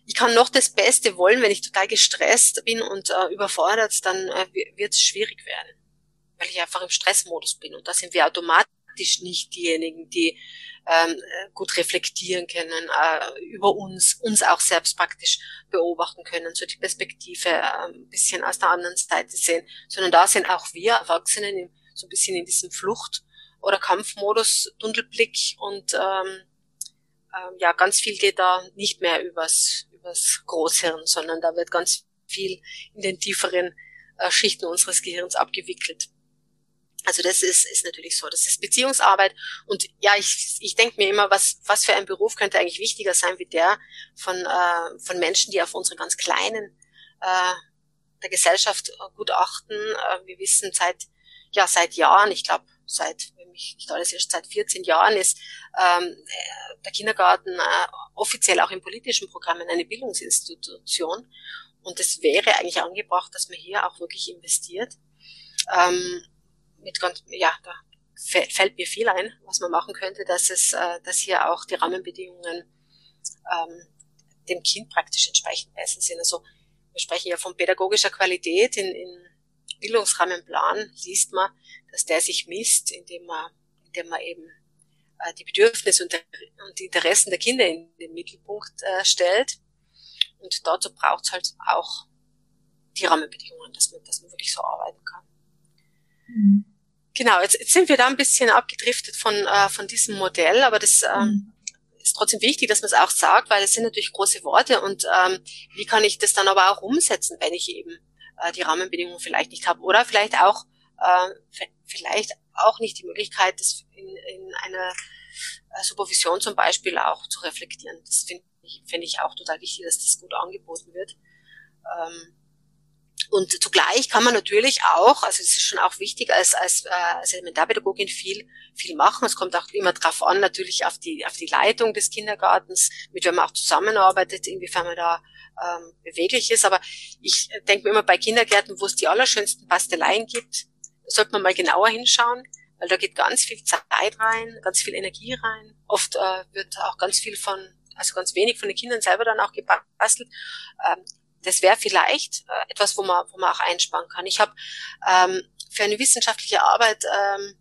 ich kann noch das Beste wollen, wenn ich total gestresst bin und äh, überfordert, dann äh, wird es schwierig werden, weil ich einfach im Stressmodus bin. Und da sind wir automatisch nicht diejenigen, die ähm, gut reflektieren können, äh, über uns, uns auch selbst praktisch beobachten können, so die Perspektive äh, ein bisschen aus der anderen Seite sehen, sondern da sind auch wir Erwachsenen im, so ein bisschen in diesem Flucht- oder Kampfmodus, Dunkelblick und ähm, äh, ja, ganz viel geht da nicht mehr übers, übers Großhirn, sondern da wird ganz viel in den tieferen äh, Schichten unseres Gehirns abgewickelt. Also das ist, ist natürlich so. Das ist Beziehungsarbeit. Und ja, ich, ich denke mir immer, was, was für ein Beruf könnte eigentlich wichtiger sein wie der von, äh, von Menschen, die auf unsere ganz kleinen äh, der Gesellschaft äh, gut achten. Äh, wir wissen seit, ja, seit Jahren, ich glaube, seit, wenn mich nicht alles erst seit 14 Jahren ist, ähm, der Kindergarten äh, offiziell auch in politischen Programmen eine Bildungsinstitution. Und es wäre eigentlich angebracht, dass man hier auch wirklich investiert. Ähm, mit ganz, ja, da fällt mir viel ein, was man machen könnte, dass es, äh, dass hier auch die Rahmenbedingungen ähm, dem Kind praktisch entsprechend besser sind. Also wir sprechen ja von pädagogischer Qualität in, in Bildungsrahmenplan liest man, dass der sich misst, indem man, indem man eben äh, die Bedürfnisse und, der, und die Interessen der Kinder in den Mittelpunkt äh, stellt. Und dazu braucht es halt auch die Rahmenbedingungen, dass man, dass man wirklich so arbeiten kann. Mhm. Genau, jetzt, jetzt sind wir da ein bisschen abgedriftet von, äh, von diesem Modell, aber das ähm, mhm. ist trotzdem wichtig, dass man es auch sagt, weil es sind natürlich große Worte und ähm, wie kann ich das dann aber auch umsetzen, wenn ich eben äh, die Rahmenbedingungen vielleicht nicht habe oder vielleicht auch äh, vielleicht auch nicht die Möglichkeit, das in, in einer äh, Supervision zum Beispiel auch zu reflektieren. Das finde ich, find ich auch total wichtig, dass das gut angeboten wird. Ähm, und zugleich kann man natürlich auch, also es ist schon auch wichtig, als, als, äh, als Elementarpädagogin viel, viel machen. Es kommt auch immer darauf an, natürlich auf die, auf die Leitung des Kindergartens, mit wem man auch zusammenarbeitet, inwiefern man da ähm, beweglich ist. Aber ich denke mir immer bei Kindergärten, wo es die allerschönsten Pasteleien gibt, sollte man mal genauer hinschauen, weil da geht ganz viel Zeit rein, ganz viel Energie rein. Oft äh, wird auch ganz viel von, also ganz wenig von den Kindern selber dann auch gebastelt. Ähm, das wäre vielleicht äh, etwas, wo man, wo man auch einsparen kann. Ich habe ähm, für eine wissenschaftliche Arbeit ähm,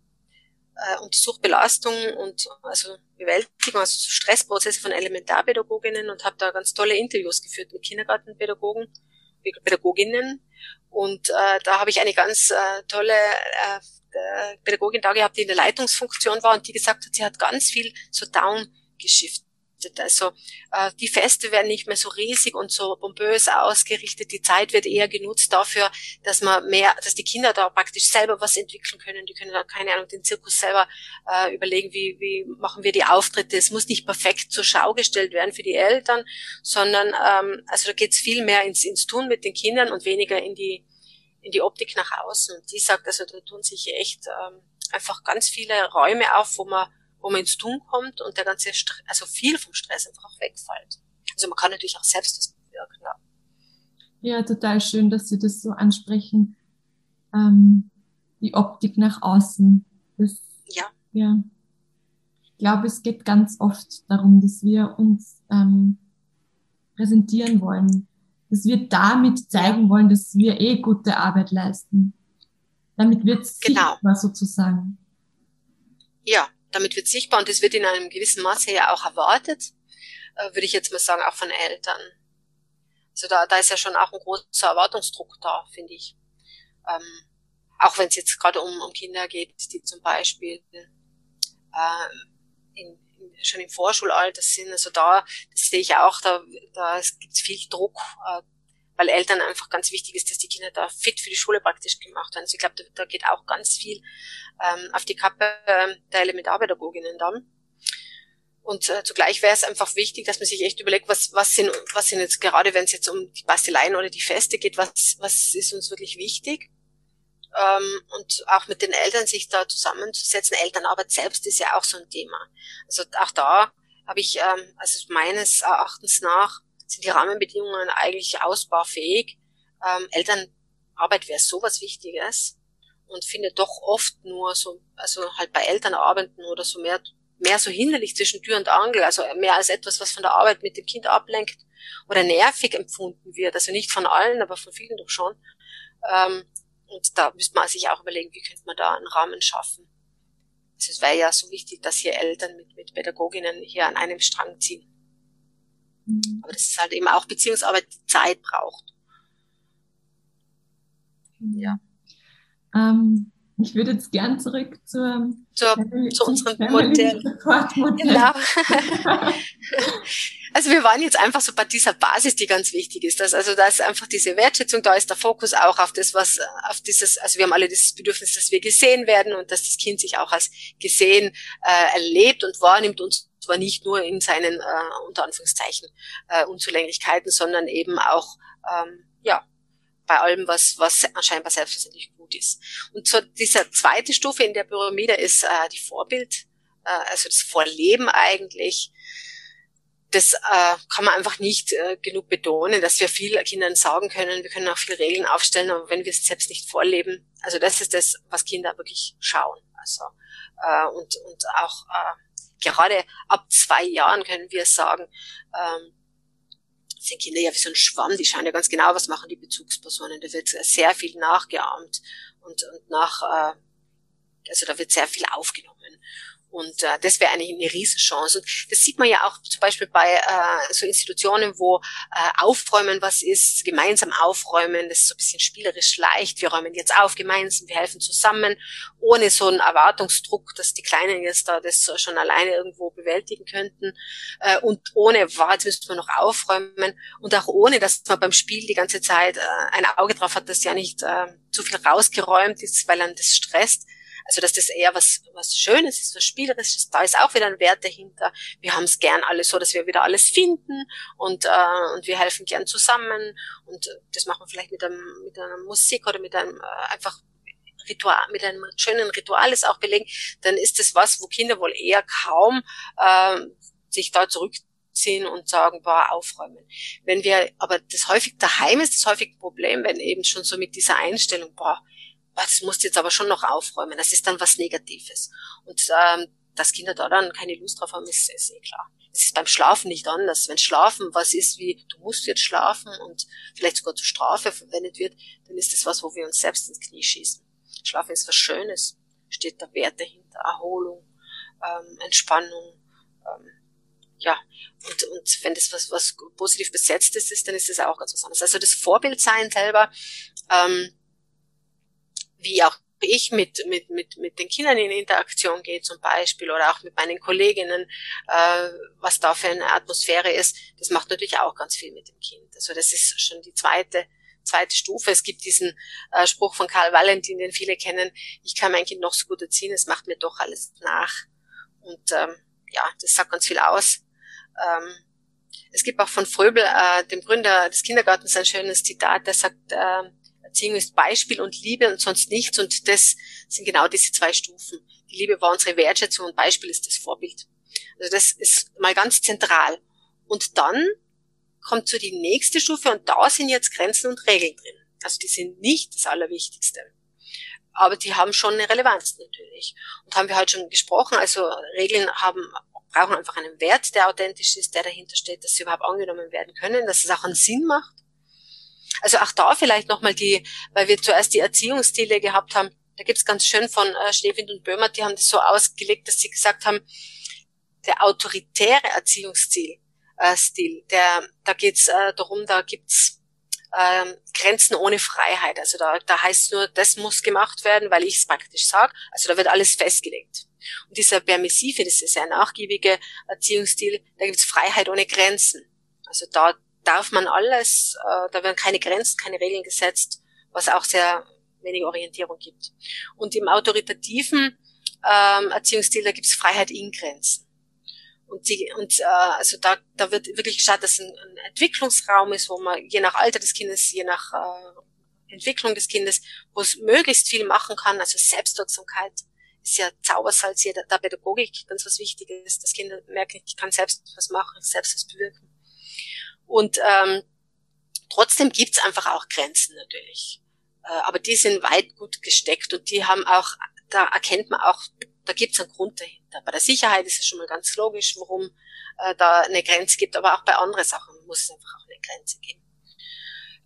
äh, untersucht Belastung und also Bewältigung, also Stressprozesse von Elementarpädagoginnen und habe da ganz tolle Interviews geführt mit Kindergartenpädagogen, Pädagoginnen und äh, da habe ich eine ganz äh, tolle äh, Pädagogin da gehabt, die in der Leitungsfunktion war und die gesagt hat, sie hat ganz viel so down geschifft gerichtet. Also äh, die Feste werden nicht mehr so riesig und so pompös ausgerichtet. Die Zeit wird eher genutzt dafür, dass man mehr, dass die Kinder da praktisch selber was entwickeln können. Die können da keine Ahnung den Zirkus selber äh, überlegen, wie wie machen wir die Auftritte. Es muss nicht perfekt zur Schau gestellt werden für die Eltern, sondern ähm, also da geht es viel mehr ins ins Tun mit den Kindern und weniger in die in die Optik nach außen. Und die sagt, also da tun sich echt ähm, einfach ganz viele Räume auf, wo man wo man ins Tun kommt und der ganze Stress, also viel vom Stress einfach auch wegfällt. Also man kann natürlich auch selbst das bewirken. Ja, ja total schön, dass Sie das so ansprechen. Ähm, die Optik nach außen. Das, ja. ja. Ich glaube, es geht ganz oft darum, dass wir uns ähm, präsentieren wollen, dass wir damit zeigen wollen, dass wir eh gute Arbeit leisten. Damit wird es genau. sichtbar sozusagen. Ja, damit wird sichtbar und das wird in einem gewissen Maße ja auch erwartet. äh, würde ich jetzt mal sagen, auch von Eltern. Also da, da ist ja schon auch ein großer Erwartungsdruck da, finde ich. Ähm, auch wenn es jetzt gerade um, um Kinder geht, die zum Beispiel äh, in, in, schon im Vorschulalter sind. Also da, das sehe ich auch, da, da gibt es viel Druck, äh, weil Eltern einfach ganz wichtig ist, dass die Kinder da fit für die Schule praktisch gemacht werden. Also ich glaube, da, da geht auch ganz viel ähm, auf die Kappe äh, der Elementarpädagoginnen dann. Und äh, zugleich wäre es einfach wichtig, dass man sich echt überlegt, was, was sind, was sind jetzt gerade, wenn es jetzt um die Basteleien oder die Feste geht, was, was ist uns wirklich wichtig? Ähm, und auch mit den Eltern sich da zusammenzusetzen. Elternarbeit selbst ist ja auch so ein Thema. Also auch da habe ich, ähm, also meines Erachtens nach, sind die Rahmenbedingungen eigentlich ausbaufähig. Ähm, Elternarbeit wäre sowas Wichtiges und findet doch oft nur so, also halt bei Elternarbeiten oder so mehr mehr so hinderlich zwischen Tür und Angel, also mehr als etwas, was von der Arbeit mit dem Kind ablenkt oder nervig empfunden wird. Also nicht von allen, aber von vielen doch schon. Ähm, und da müsste man sich auch überlegen, wie könnte man da einen Rahmen schaffen. Also es wäre ja so wichtig, dass hier Eltern mit, mit Pädagoginnen hier an einem Strang ziehen. Mhm. Aber das ist halt eben auch Beziehungsarbeit, die Zeit braucht. Ja. Ähm, ich würde jetzt gern zurück zur, zur zu unserem Modell. Genau. also wir waren jetzt einfach so bei dieser Basis, die ganz wichtig ist. Dass, also da ist einfach diese Wertschätzung, da ist der Fokus auch auf das, was, auf dieses, also wir haben alle dieses Bedürfnis, dass wir gesehen werden und dass das Kind sich auch als gesehen äh, erlebt und wahrnimmt und zwar nicht nur in seinen, äh, unter Anführungszeichen, äh, Unzulänglichkeiten, sondern eben auch, ähm, ja, bei allem, was, was scheinbar selbstverständlich gut ist. Und so diese zweite Stufe in der Pyramide ist äh, die Vorbild, äh, also das Vorleben eigentlich. Das äh, kann man einfach nicht äh, genug betonen, dass wir viel Kindern sagen können, wir können auch viele Regeln aufstellen, aber wenn wir es selbst nicht vorleben, also das ist das, was Kinder wirklich schauen. Also äh, und, und auch äh, gerade ab zwei Jahren können wir sagen, ähm, sind Kinder ja wie so ein Schwamm, die schauen ja ganz genau, was machen die Bezugspersonen. Da wird sehr viel nachgeahmt und, und nach, äh, also da wird sehr viel aufgenommen. Und äh, das wäre eigentlich eine Riesenchance. Und das sieht man ja auch zum Beispiel bei äh, so Institutionen, wo äh, Aufräumen was ist, gemeinsam aufräumen, das ist so ein bisschen spielerisch leicht. Wir räumen jetzt auf gemeinsam, wir helfen zusammen, ohne so einen Erwartungsdruck, dass die Kleinen jetzt da das schon alleine irgendwo bewältigen könnten. Äh, und ohne, wow, jetzt müssten wir noch aufräumen. Und auch ohne, dass man beim Spiel die ganze Zeit äh, ein Auge drauf hat, dass ja nicht äh, zu viel rausgeräumt ist, weil dann das stresst also dass das eher was, was Schönes ist, was Spielerisches. Da ist auch wieder ein Wert dahinter. Wir haben es gern alles so, dass wir wieder alles finden und, äh, und wir helfen gern zusammen. Und das machen wir vielleicht mit, einem, mit einer Musik oder mit einem äh, einfach Ritual, mit einem schönen Ritual ist auch belegen, dann ist das was, wo Kinder wohl eher kaum äh, sich da zurückziehen und sagen, boah, aufräumen. Wenn wir, aber das häufig daheim ist das häufig ein Problem, wenn eben schon so mit dieser Einstellung, boah, das musst jetzt aber schon noch aufräumen. Das ist dann was Negatives. Und ähm, dass Kinder da dann keine Lust drauf haben, ist, ist eh klar. Es ist beim Schlafen nicht anders. Wenn Schlafen was ist wie, du musst jetzt schlafen und vielleicht sogar zur Strafe verwendet wird, dann ist das was, wo wir uns selbst ins Knie schießen. Schlafen ist was Schönes. Steht der Wert dahinter. Erholung, ähm, Entspannung, ähm, ja, und, und wenn das was, was positiv besetzt ist, dann ist das auch ganz was anderes. Also das Vorbildsein selber, ähm, wie auch ich mit, mit, mit, mit den Kindern in Interaktion gehe zum Beispiel oder auch mit meinen Kolleginnen, äh, was da für eine Atmosphäre ist, das macht natürlich auch ganz viel mit dem Kind. Also das ist schon die zweite, zweite Stufe. Es gibt diesen äh, Spruch von Karl Valentin, den viele kennen, ich kann mein Kind noch so gut erziehen, es macht mir doch alles nach. Und ähm, ja, das sagt ganz viel aus. Ähm, es gibt auch von Fröbel, äh, dem Gründer des Kindergartens, ein schönes Zitat, der sagt, äh, Erziehung ist Beispiel und Liebe und sonst nichts. Und das sind genau diese zwei Stufen. Die Liebe war unsere Wertschätzung und Beispiel ist das Vorbild. Also das ist mal ganz zentral. Und dann kommt so die nächste Stufe und da sind jetzt Grenzen und Regeln drin. Also die sind nicht das Allerwichtigste. Aber die haben schon eine Relevanz natürlich. Und haben wir heute schon gesprochen. Also Regeln haben, brauchen einfach einen Wert, der authentisch ist, der dahinter steht, dass sie überhaupt angenommen werden können, dass es auch einen Sinn macht. Also auch da vielleicht nochmal die, weil wir zuerst die Erziehungsstile gehabt haben, da gibt's ganz schön von äh, Schneewind und Böhmer, die haben das so ausgelegt, dass sie gesagt haben, der autoritäre Erziehungsstil, äh, Stil. Der, da geht's äh, darum, da gibt's ähm, Grenzen ohne Freiheit. Also da, da heißt nur, das muss gemacht werden, weil ich es praktisch sage. Also da wird alles festgelegt. Und dieser permissive, das ist sehr nachgiebige Erziehungsstil, da gibt's Freiheit ohne Grenzen. Also da darf man alles, äh, da werden keine Grenzen, keine Regeln gesetzt, was auch sehr wenig Orientierung gibt. Und im autoritativen ähm, Erziehungsstil, da gibt's Freiheit in Grenzen. Und, die, und äh, also da, da wird wirklich geschaut, dass ein, ein Entwicklungsraum ist, wo man je nach Alter des Kindes, je nach äh, Entwicklung des Kindes, wo es möglichst viel machen kann, also Selbstwirksamkeit ist ja Zaubersalz hier der Pädagogik ganz was Wichtiges, dass Kinder merken, ich kann selbst was machen, selbst was bewirken. Und ähm, trotzdem gibt's einfach auch Grenzen natürlich. Äh, aber die sind weit gut gesteckt und die haben auch, da erkennt man auch, da gibt's einen Grund dahinter. Bei der Sicherheit ist es schon mal ganz logisch, warum äh, da eine Grenze gibt, aber auch bei anderen Sachen muss es einfach auch eine Grenze geben.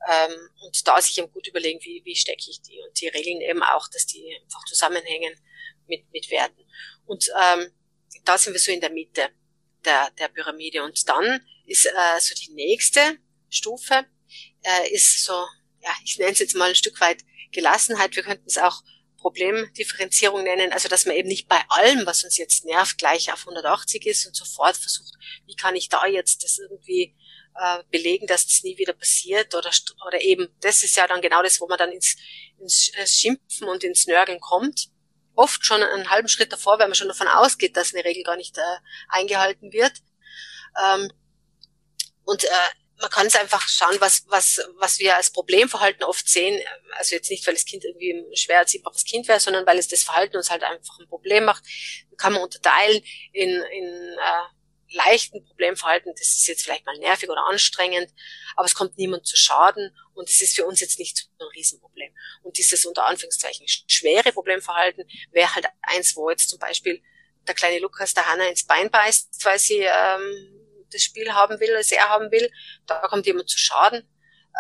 Ähm, und da sich eben gut überlegen, wie, wie stecke ich die. Und die Regeln eben auch, dass die einfach zusammenhängen mit, mit Werten. Und ähm, da sind wir so in der Mitte der, der Pyramide. Und dann ist äh, so die nächste Stufe, äh, ist so ja, ich nenne es jetzt mal ein Stück weit Gelassenheit. Wir könnten es auch Problemdifferenzierung nennen, also dass man eben nicht bei allem, was uns jetzt nervt, gleich auf 180 ist und sofort versucht, wie kann ich da jetzt das irgendwie äh, belegen, dass das nie wieder passiert oder, oder eben, das ist ja dann genau das, wo man dann ins, ins Schimpfen und ins Nörgeln kommt. Oft schon einen halben Schritt davor, wenn man schon davon ausgeht, dass eine Regel gar nicht äh, eingehalten wird. Ähm, und äh, man kann es einfach schauen, was, was, was wir als Problemverhalten oft sehen. Also jetzt nicht, weil das Kind irgendwie ein schwer erziehbares Kind wäre, sondern weil es das Verhalten uns halt einfach ein Problem macht. Kann man unterteilen in, in äh, leichten Problemverhalten. Das ist jetzt vielleicht mal nervig oder anstrengend, aber es kommt niemand zu Schaden und es ist für uns jetzt nicht so ein Riesenproblem. Und dieses unter Anführungszeichen schwere Problemverhalten wäre halt eins, wo jetzt zum Beispiel der kleine Lukas der Hanna ins Bein beißt, weil sie ähm, das Spiel haben will, das er haben will, da kommt jemand zu Schaden.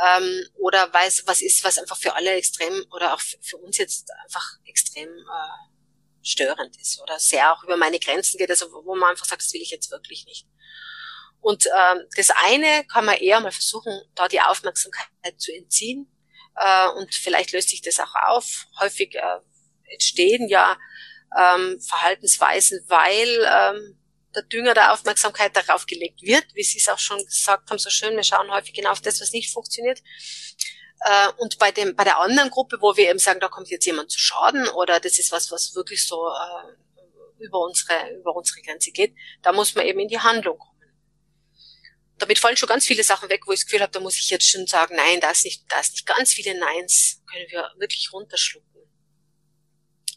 Ähm, oder weiß, was ist, was einfach für alle extrem oder auch für uns jetzt einfach extrem äh, störend ist oder sehr auch über meine Grenzen geht, also wo man einfach sagt, das will ich jetzt wirklich nicht. Und ähm, das eine kann man eher mal versuchen, da die Aufmerksamkeit zu entziehen. Äh, und vielleicht löst sich das auch auf. Häufig äh, entstehen ja ähm, Verhaltensweisen, weil ähm, der Dünger der Aufmerksamkeit darauf gelegt wird, wie Sie es auch schon gesagt haben, so schön, wir schauen häufig genau auf das, was nicht funktioniert. Äh, und bei dem, bei der anderen Gruppe, wo wir eben sagen, da kommt jetzt jemand zu Schaden oder das ist was, was wirklich so äh, über unsere, über unsere Grenze geht, da muss man eben in die Handlung kommen. Damit fallen schon ganz viele Sachen weg, wo ich das Gefühl habe, da muss ich jetzt schon sagen, nein, da ist nicht, da ist nicht ganz viele Neins, können wir wirklich runterschlucken.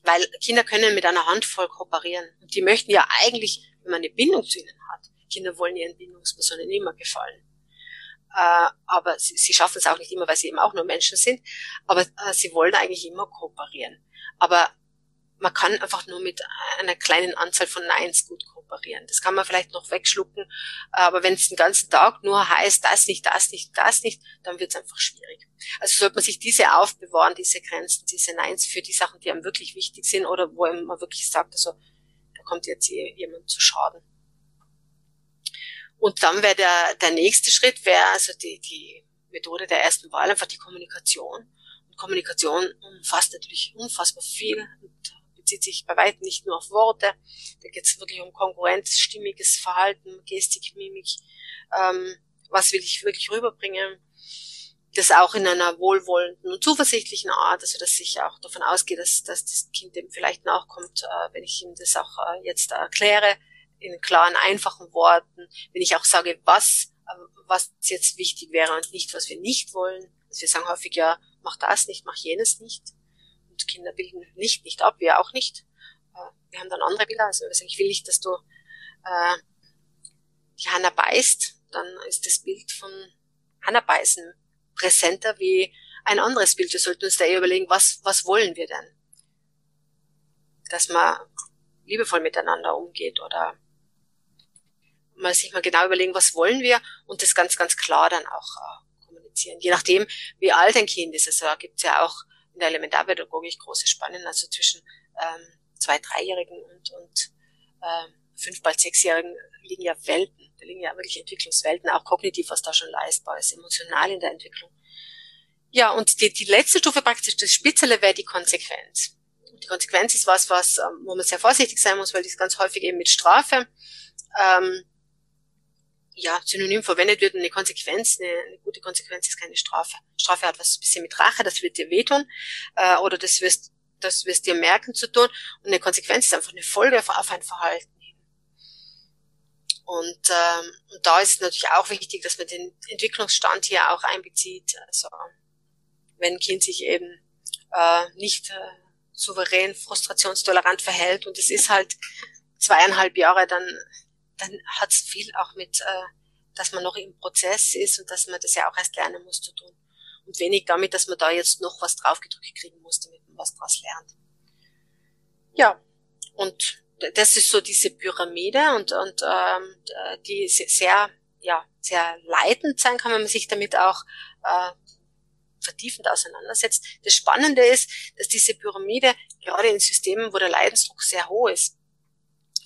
Weil Kinder können mit einer Handvoll kooperieren. Und die möchten ja eigentlich wenn man eine Bindung zu ihnen hat. Kinder wollen ihren Bindungspersonen immer gefallen. Äh, aber sie, schaffen es auch nicht immer, weil sie eben auch nur Menschen sind. Aber äh, sie wollen eigentlich immer kooperieren. Aber man kann einfach nur mit einer kleinen Anzahl von Neins gut kooperieren. Das kann man vielleicht noch wegschlucken, aber wenn es den ganzen Tag nur heißt, das nicht, das nicht, das nicht, dann wird es einfach schwierig. Also sollte man sich diese aufbewahren, diese Grenzen, diese Neins für die Sachen, die einem wirklich wichtig sind oder wo man wirklich sagt, also kommt jetzt jemand zu Schaden. Und dann wäre der, der nächste Schritt, wäre also die, die Methode der ersten Wahl, einfach die Kommunikation. Und Kommunikation umfasst natürlich unfassbar viel und bezieht sich bei weitem nicht nur auf Worte. Da geht es wirklich um Konkurrenz, stimmiges Verhalten, Gestik, Mimik. Ähm, was will ich wirklich rüberbringen? Das auch in einer wohlwollenden und zuversichtlichen Art, also dass ich auch davon ausgehe, dass, dass das Kind dem vielleicht nachkommt, äh, wenn ich ihm das auch äh, jetzt erkläre, in klaren, einfachen Worten, wenn ich auch sage, was, äh, was jetzt wichtig wäre und nicht, was wir nicht wollen. Also wir sagen häufig ja, mach das nicht, mach jenes nicht. Und Kinder bilden nicht, nicht ab, wir auch nicht. Äh, wir haben dann andere Bilder, also ich will nicht, dass du äh, die Hanna beißt, dann ist das Bild von Hanna beißen präsenter wie ein anderes Bild. Wir sollten uns da eher überlegen, was, was wollen wir denn? Dass man liebevoll miteinander umgeht oder mal sich mal genau überlegen, was wollen wir und das ganz, ganz klar dann auch äh, kommunizieren. Je nachdem, wie alt ein Kind ist. Also da gibt es ja auch in der Elementarpädagogik große Spannen, also zwischen ähm, zwei, dreijährigen und, und äh, fünf, bald sechsjährigen liegen ja Welten, da liegen ja wirklich Entwicklungswelten, auch kognitiv, was da schon leistbar ist, emotional in der Entwicklung. Ja, und die, die letzte Stufe praktisch, das Spitzele wäre die Konsequenz. Und die Konsequenz ist was, was, ähm, wo man sehr vorsichtig sein muss, weil ist ganz häufig eben mit Strafe ähm, ja, synonym verwendet wird. Und eine Konsequenz, eine, eine gute Konsequenz ist keine Strafe. Strafe hat was ein bisschen mit Rache, das wird dir wehtun, äh, oder das wirst, das wirst dir merken zu tun. Und eine Konsequenz ist einfach eine Folge auf ein Verhalten. Und, ähm, da ist es natürlich auch wichtig, dass man den Entwicklungsstand hier auch einbezieht. Also wenn ein Kind sich eben äh, nicht äh, souverän, frustrationstolerant verhält und es ist halt zweieinhalb Jahre, dann, dann hat es viel auch mit, äh, dass man noch im Prozess ist und dass man das ja auch erst lernen muss zu tun. Und wenig damit, dass man da jetzt noch was draufgedrückt kriegen muss, damit man was draus lernt. Ja, und das ist so diese Pyramide und, und ähm, die sehr, ja, sehr leitend sein kann, wenn man sich damit auch äh, vertiefend auseinandersetzt. Das Spannende ist, dass diese Pyramide gerade in Systemen, wo der Leidensdruck sehr hoch ist,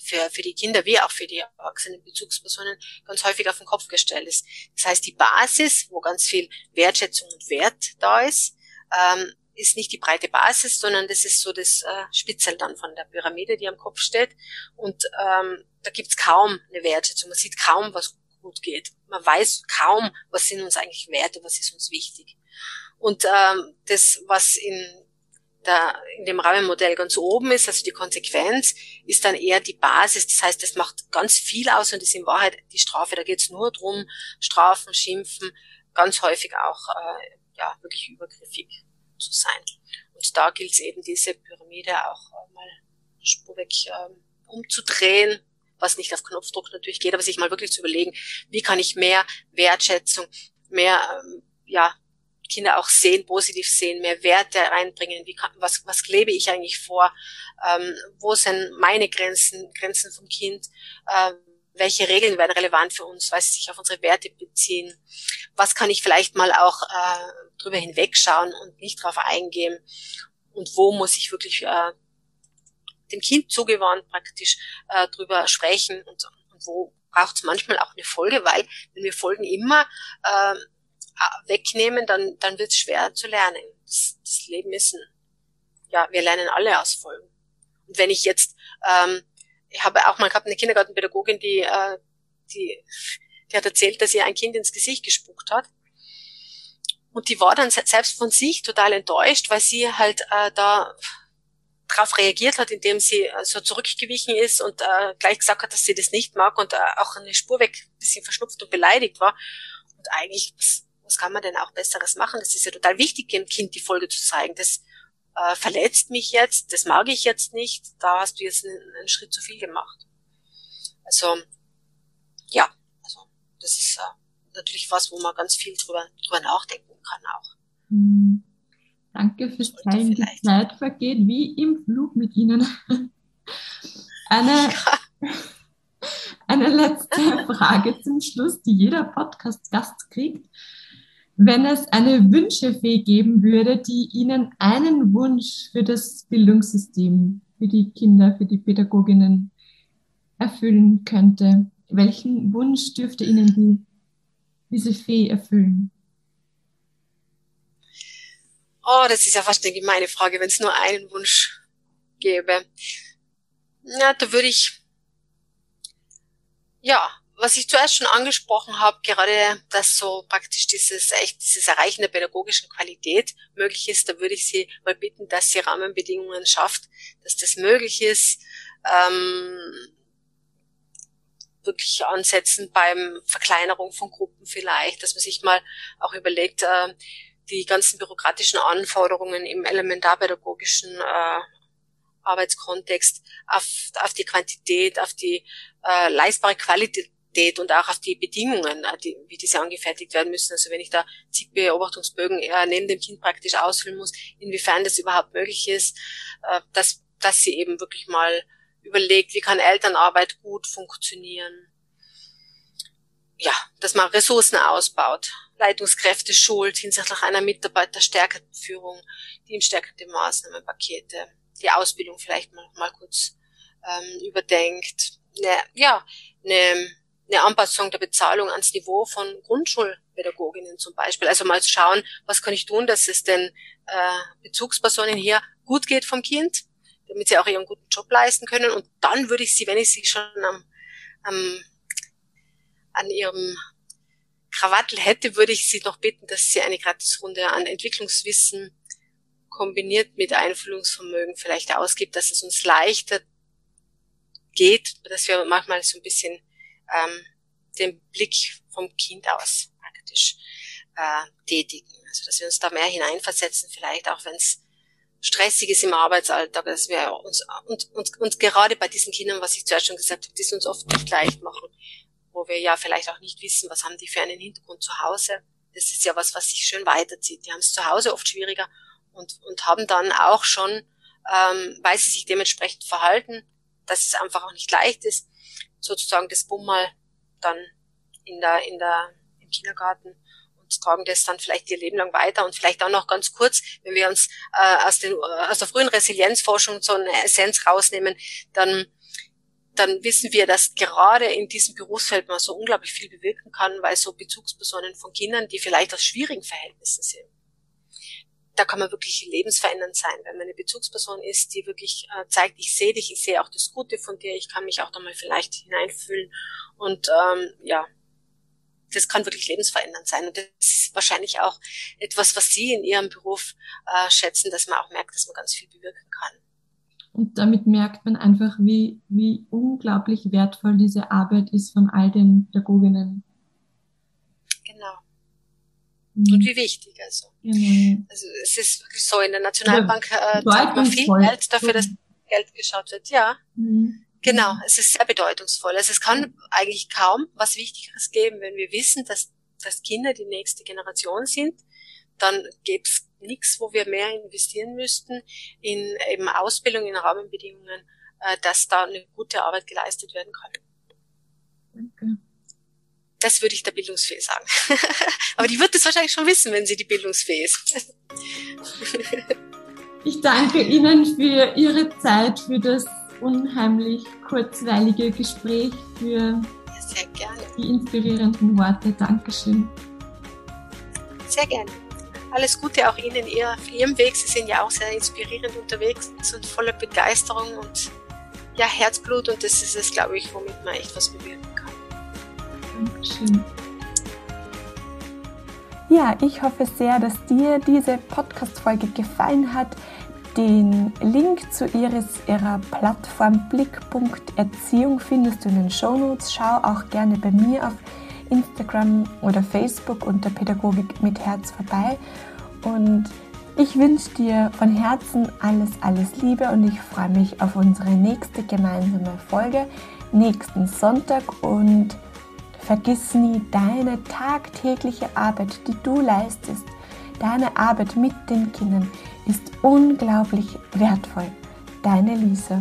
für, für die Kinder wie auch für die erwachsenen Bezugspersonen ganz häufig auf den Kopf gestellt ist. Das heißt, die Basis, wo ganz viel Wertschätzung und Wert da ist, ähm, ist nicht die breite Basis, sondern das ist so das äh, Spitzel dann von der Pyramide, die am Kopf steht. Und ähm, da gibt's kaum eine Wertschätzung. Man sieht kaum, was gut geht. Man weiß kaum, was sind uns eigentlich Werte, was ist uns wichtig. Und ähm, das, was in, der, in dem Rahmenmodell ganz oben ist, also die Konsequenz, ist dann eher die Basis. Das heißt, das macht ganz viel aus und ist in Wahrheit die Strafe. Da geht es nur drum, Strafen, Schimpfen, ganz häufig auch äh, ja wirklich übergriffig zu sein. Und da gilt es eben, diese Pyramide auch äh, mal spurweg äh, umzudrehen, was nicht auf Knopfdruck natürlich geht, aber sich mal wirklich zu überlegen, wie kann ich mehr Wertschätzung, mehr ähm, ja, Kinder auch sehen, positiv sehen, mehr Werte reinbringen, wie kann, was, was lebe ich eigentlich vor, ähm, wo sind meine Grenzen, Grenzen vom Kind, ähm, welche Regeln werden relevant für uns, weil sie sich auf unsere Werte beziehen, was kann ich vielleicht mal auch äh, drüber hinwegschauen und nicht drauf eingehen und wo muss ich wirklich äh, dem Kind zugewandt praktisch äh, drüber sprechen und, und wo braucht es manchmal auch eine Folge, weil wenn wir Folgen immer äh, wegnehmen, dann, dann wird es schwer zu lernen. Das, das Leben ist ein, ja, wir lernen alle aus Folgen. Und wenn ich jetzt, ähm, ich habe auch mal gehabt eine Kindergartenpädagogin, die, äh, die, die hat erzählt, dass ihr ein Kind ins Gesicht gespuckt hat. Und die war dann selbst von sich total enttäuscht, weil sie halt äh, da darauf reagiert hat, indem sie äh, so zurückgewichen ist und äh, gleich gesagt hat, dass sie das nicht mag und äh, auch eine Spur weg ein bisschen verschnupft und beleidigt war. Und eigentlich, was, was kann man denn auch Besseres machen? Das ist ja total wichtig, dem Kind die Folge zu zeigen. Das äh, verletzt mich jetzt, das mag ich jetzt nicht, da hast du jetzt einen, einen Schritt zu viel gemacht. Also, ja, also das ist äh, natürlich was, wo man ganz viel drüber, drüber nachdenken kann auch. Mhm. Danke fürs Teilen. Die Zeit vergeht wie im Flug mit Ihnen. Eine, eine letzte Frage zum Schluss, die jeder Podcast-Gast kriegt. Wenn es eine Wünschefee geben würde, die Ihnen einen Wunsch für das Bildungssystem, für die Kinder, für die Pädagoginnen erfüllen könnte, welchen Wunsch dürfte Ihnen die, diese Fee erfüllen? Oh, das ist ja fast eine gemeine Frage, wenn es nur einen Wunsch gäbe. Ja, da würde ich, ja, was ich zuerst schon angesprochen habe, gerade dass so praktisch dieses echt dieses Erreichen der pädagogischen Qualität möglich ist, da würde ich Sie mal bitten, dass sie Rahmenbedingungen schafft, dass das möglich ist. Ähm, wirklich ansetzen beim Verkleinerung von Gruppen vielleicht, dass man sich mal auch überlegt, äh, die ganzen bürokratischen Anforderungen im elementarpädagogischen äh, Arbeitskontext auf, auf die Quantität, auf die äh, leistbare Qualität Qualität und auch auf die Bedingungen, äh, die, wie diese angefertigt werden müssen. Also wenn ich da zig Beobachtungsbögen äh, neben dem Kind praktisch ausfüllen muss, inwiefern das überhaupt möglich ist, äh, dass, dass sie eben wirklich mal überlegt, wie kann Elternarbeit gut funktionieren. Ja, dass man Ressourcen ausbaut, Leitungskräfte schult hinsichtlich einer mitarbeiterstärkenden Führung, teamstärkende Maßnahmenpakete, die Ausbildung vielleicht mal, mal kurz ähm, überdenkt, eine, ja, eine, eine Anpassung der Bezahlung ans Niveau von Grundschulpädagoginnen zum Beispiel. Also mal schauen, was kann ich tun, dass es den äh, Bezugspersonen hier gut geht vom Kind, damit sie auch ihren guten Job leisten können. Und dann würde ich sie, wenn ich sie schon am, am, an ihrem Krawattel hätte, würde ich sie noch bitten, dass sie eine Gratisrunde an Entwicklungswissen kombiniert mit Einfühlungsvermögen vielleicht ausgibt, dass es uns leichter geht, dass wir manchmal so ein bisschen ähm, den Blick vom Kind aus praktisch äh, tätigen. Also dass wir uns da mehr hineinversetzen, vielleicht auch wenn es stressig ist im Arbeitsalltag, dass wir uns und, und, und gerade bei diesen Kindern, was ich zuerst schon gesagt habe, die es uns oft nicht leicht machen, wo wir ja vielleicht auch nicht wissen, was haben die für einen Hintergrund zu Hause. Das ist ja was, was sich schön weiterzieht. Die haben es zu Hause oft schwieriger und, und haben dann auch schon, ähm, weil sie sich dementsprechend verhalten, dass es einfach auch nicht leicht ist, sozusagen das Bummel dann in der, in der, im Kindergarten und tragen das dann vielleicht ihr Leben lang weiter und vielleicht auch noch ganz kurz, wenn wir uns äh, aus, den, äh, aus der frühen Resilienzforschung so eine Essenz rausnehmen, dann dann wissen wir, dass gerade in diesem Berufsfeld man so unglaublich viel bewirken kann, weil so Bezugspersonen von Kindern, die vielleicht aus schwierigen Verhältnissen sind, da kann man wirklich lebensverändernd sein, wenn man eine Bezugsperson ist, die wirklich äh, zeigt, ich sehe dich, ich sehe auch das Gute von dir, ich kann mich auch da mal vielleicht hineinfühlen und ähm, ja, das kann wirklich lebensverändernd sein und das ist wahrscheinlich auch etwas, was Sie in Ihrem Beruf äh, schätzen, dass man auch merkt, dass man ganz viel bewirken kann. Und damit merkt man einfach, wie, wie unglaublich wertvoll diese Arbeit ist von all den Pädagoginnen. Mhm. Und wie wichtig also. Mhm. Also es ist wirklich so, in der Nationalbank äh, zahlt man viel Geld dafür, dass Geld geschaut wird. Ja. Mhm. Genau, es ist sehr bedeutungsvoll. Also es kann eigentlich kaum was Wichtigeres geben, wenn wir wissen, dass, dass Kinder die nächste Generation sind, dann gäbe es nichts, wo wir mehr investieren müssten in eben Ausbildung, in Rahmenbedingungen, äh, dass da eine gute Arbeit geleistet werden kann. Danke. Das würde ich der Bildungsfee sagen. Aber die wird es wahrscheinlich schon wissen, wenn sie die Bildungsfee ist. ich danke Ihnen für Ihre Zeit, für das unheimlich kurzweilige Gespräch, für ja, die inspirierenden Worte. Dankeschön. Sehr gerne. Alles Gute auch Ihnen auf Ihrem Weg. Sie sind ja auch sehr inspirierend unterwegs und voller Begeisterung und ja, Herzblut und das ist es, glaube ich, womit man echt was bewirken. Dankeschön. Ja, ich hoffe sehr, dass dir diese Podcast-Folge gefallen hat. Den Link zu ihres, ihrer Plattform Blickpunkt Erziehung findest du in den Show Notes. Schau auch gerne bei mir auf Instagram oder Facebook unter Pädagogik mit Herz vorbei. Und ich wünsche dir von Herzen alles, alles Liebe und ich freue mich auf unsere nächste gemeinsame Folge nächsten Sonntag und vergiss nie deine tagtägliche Arbeit, die du leistest. Deine Arbeit mit den Kindern ist unglaublich wertvoll. Deine Lisa.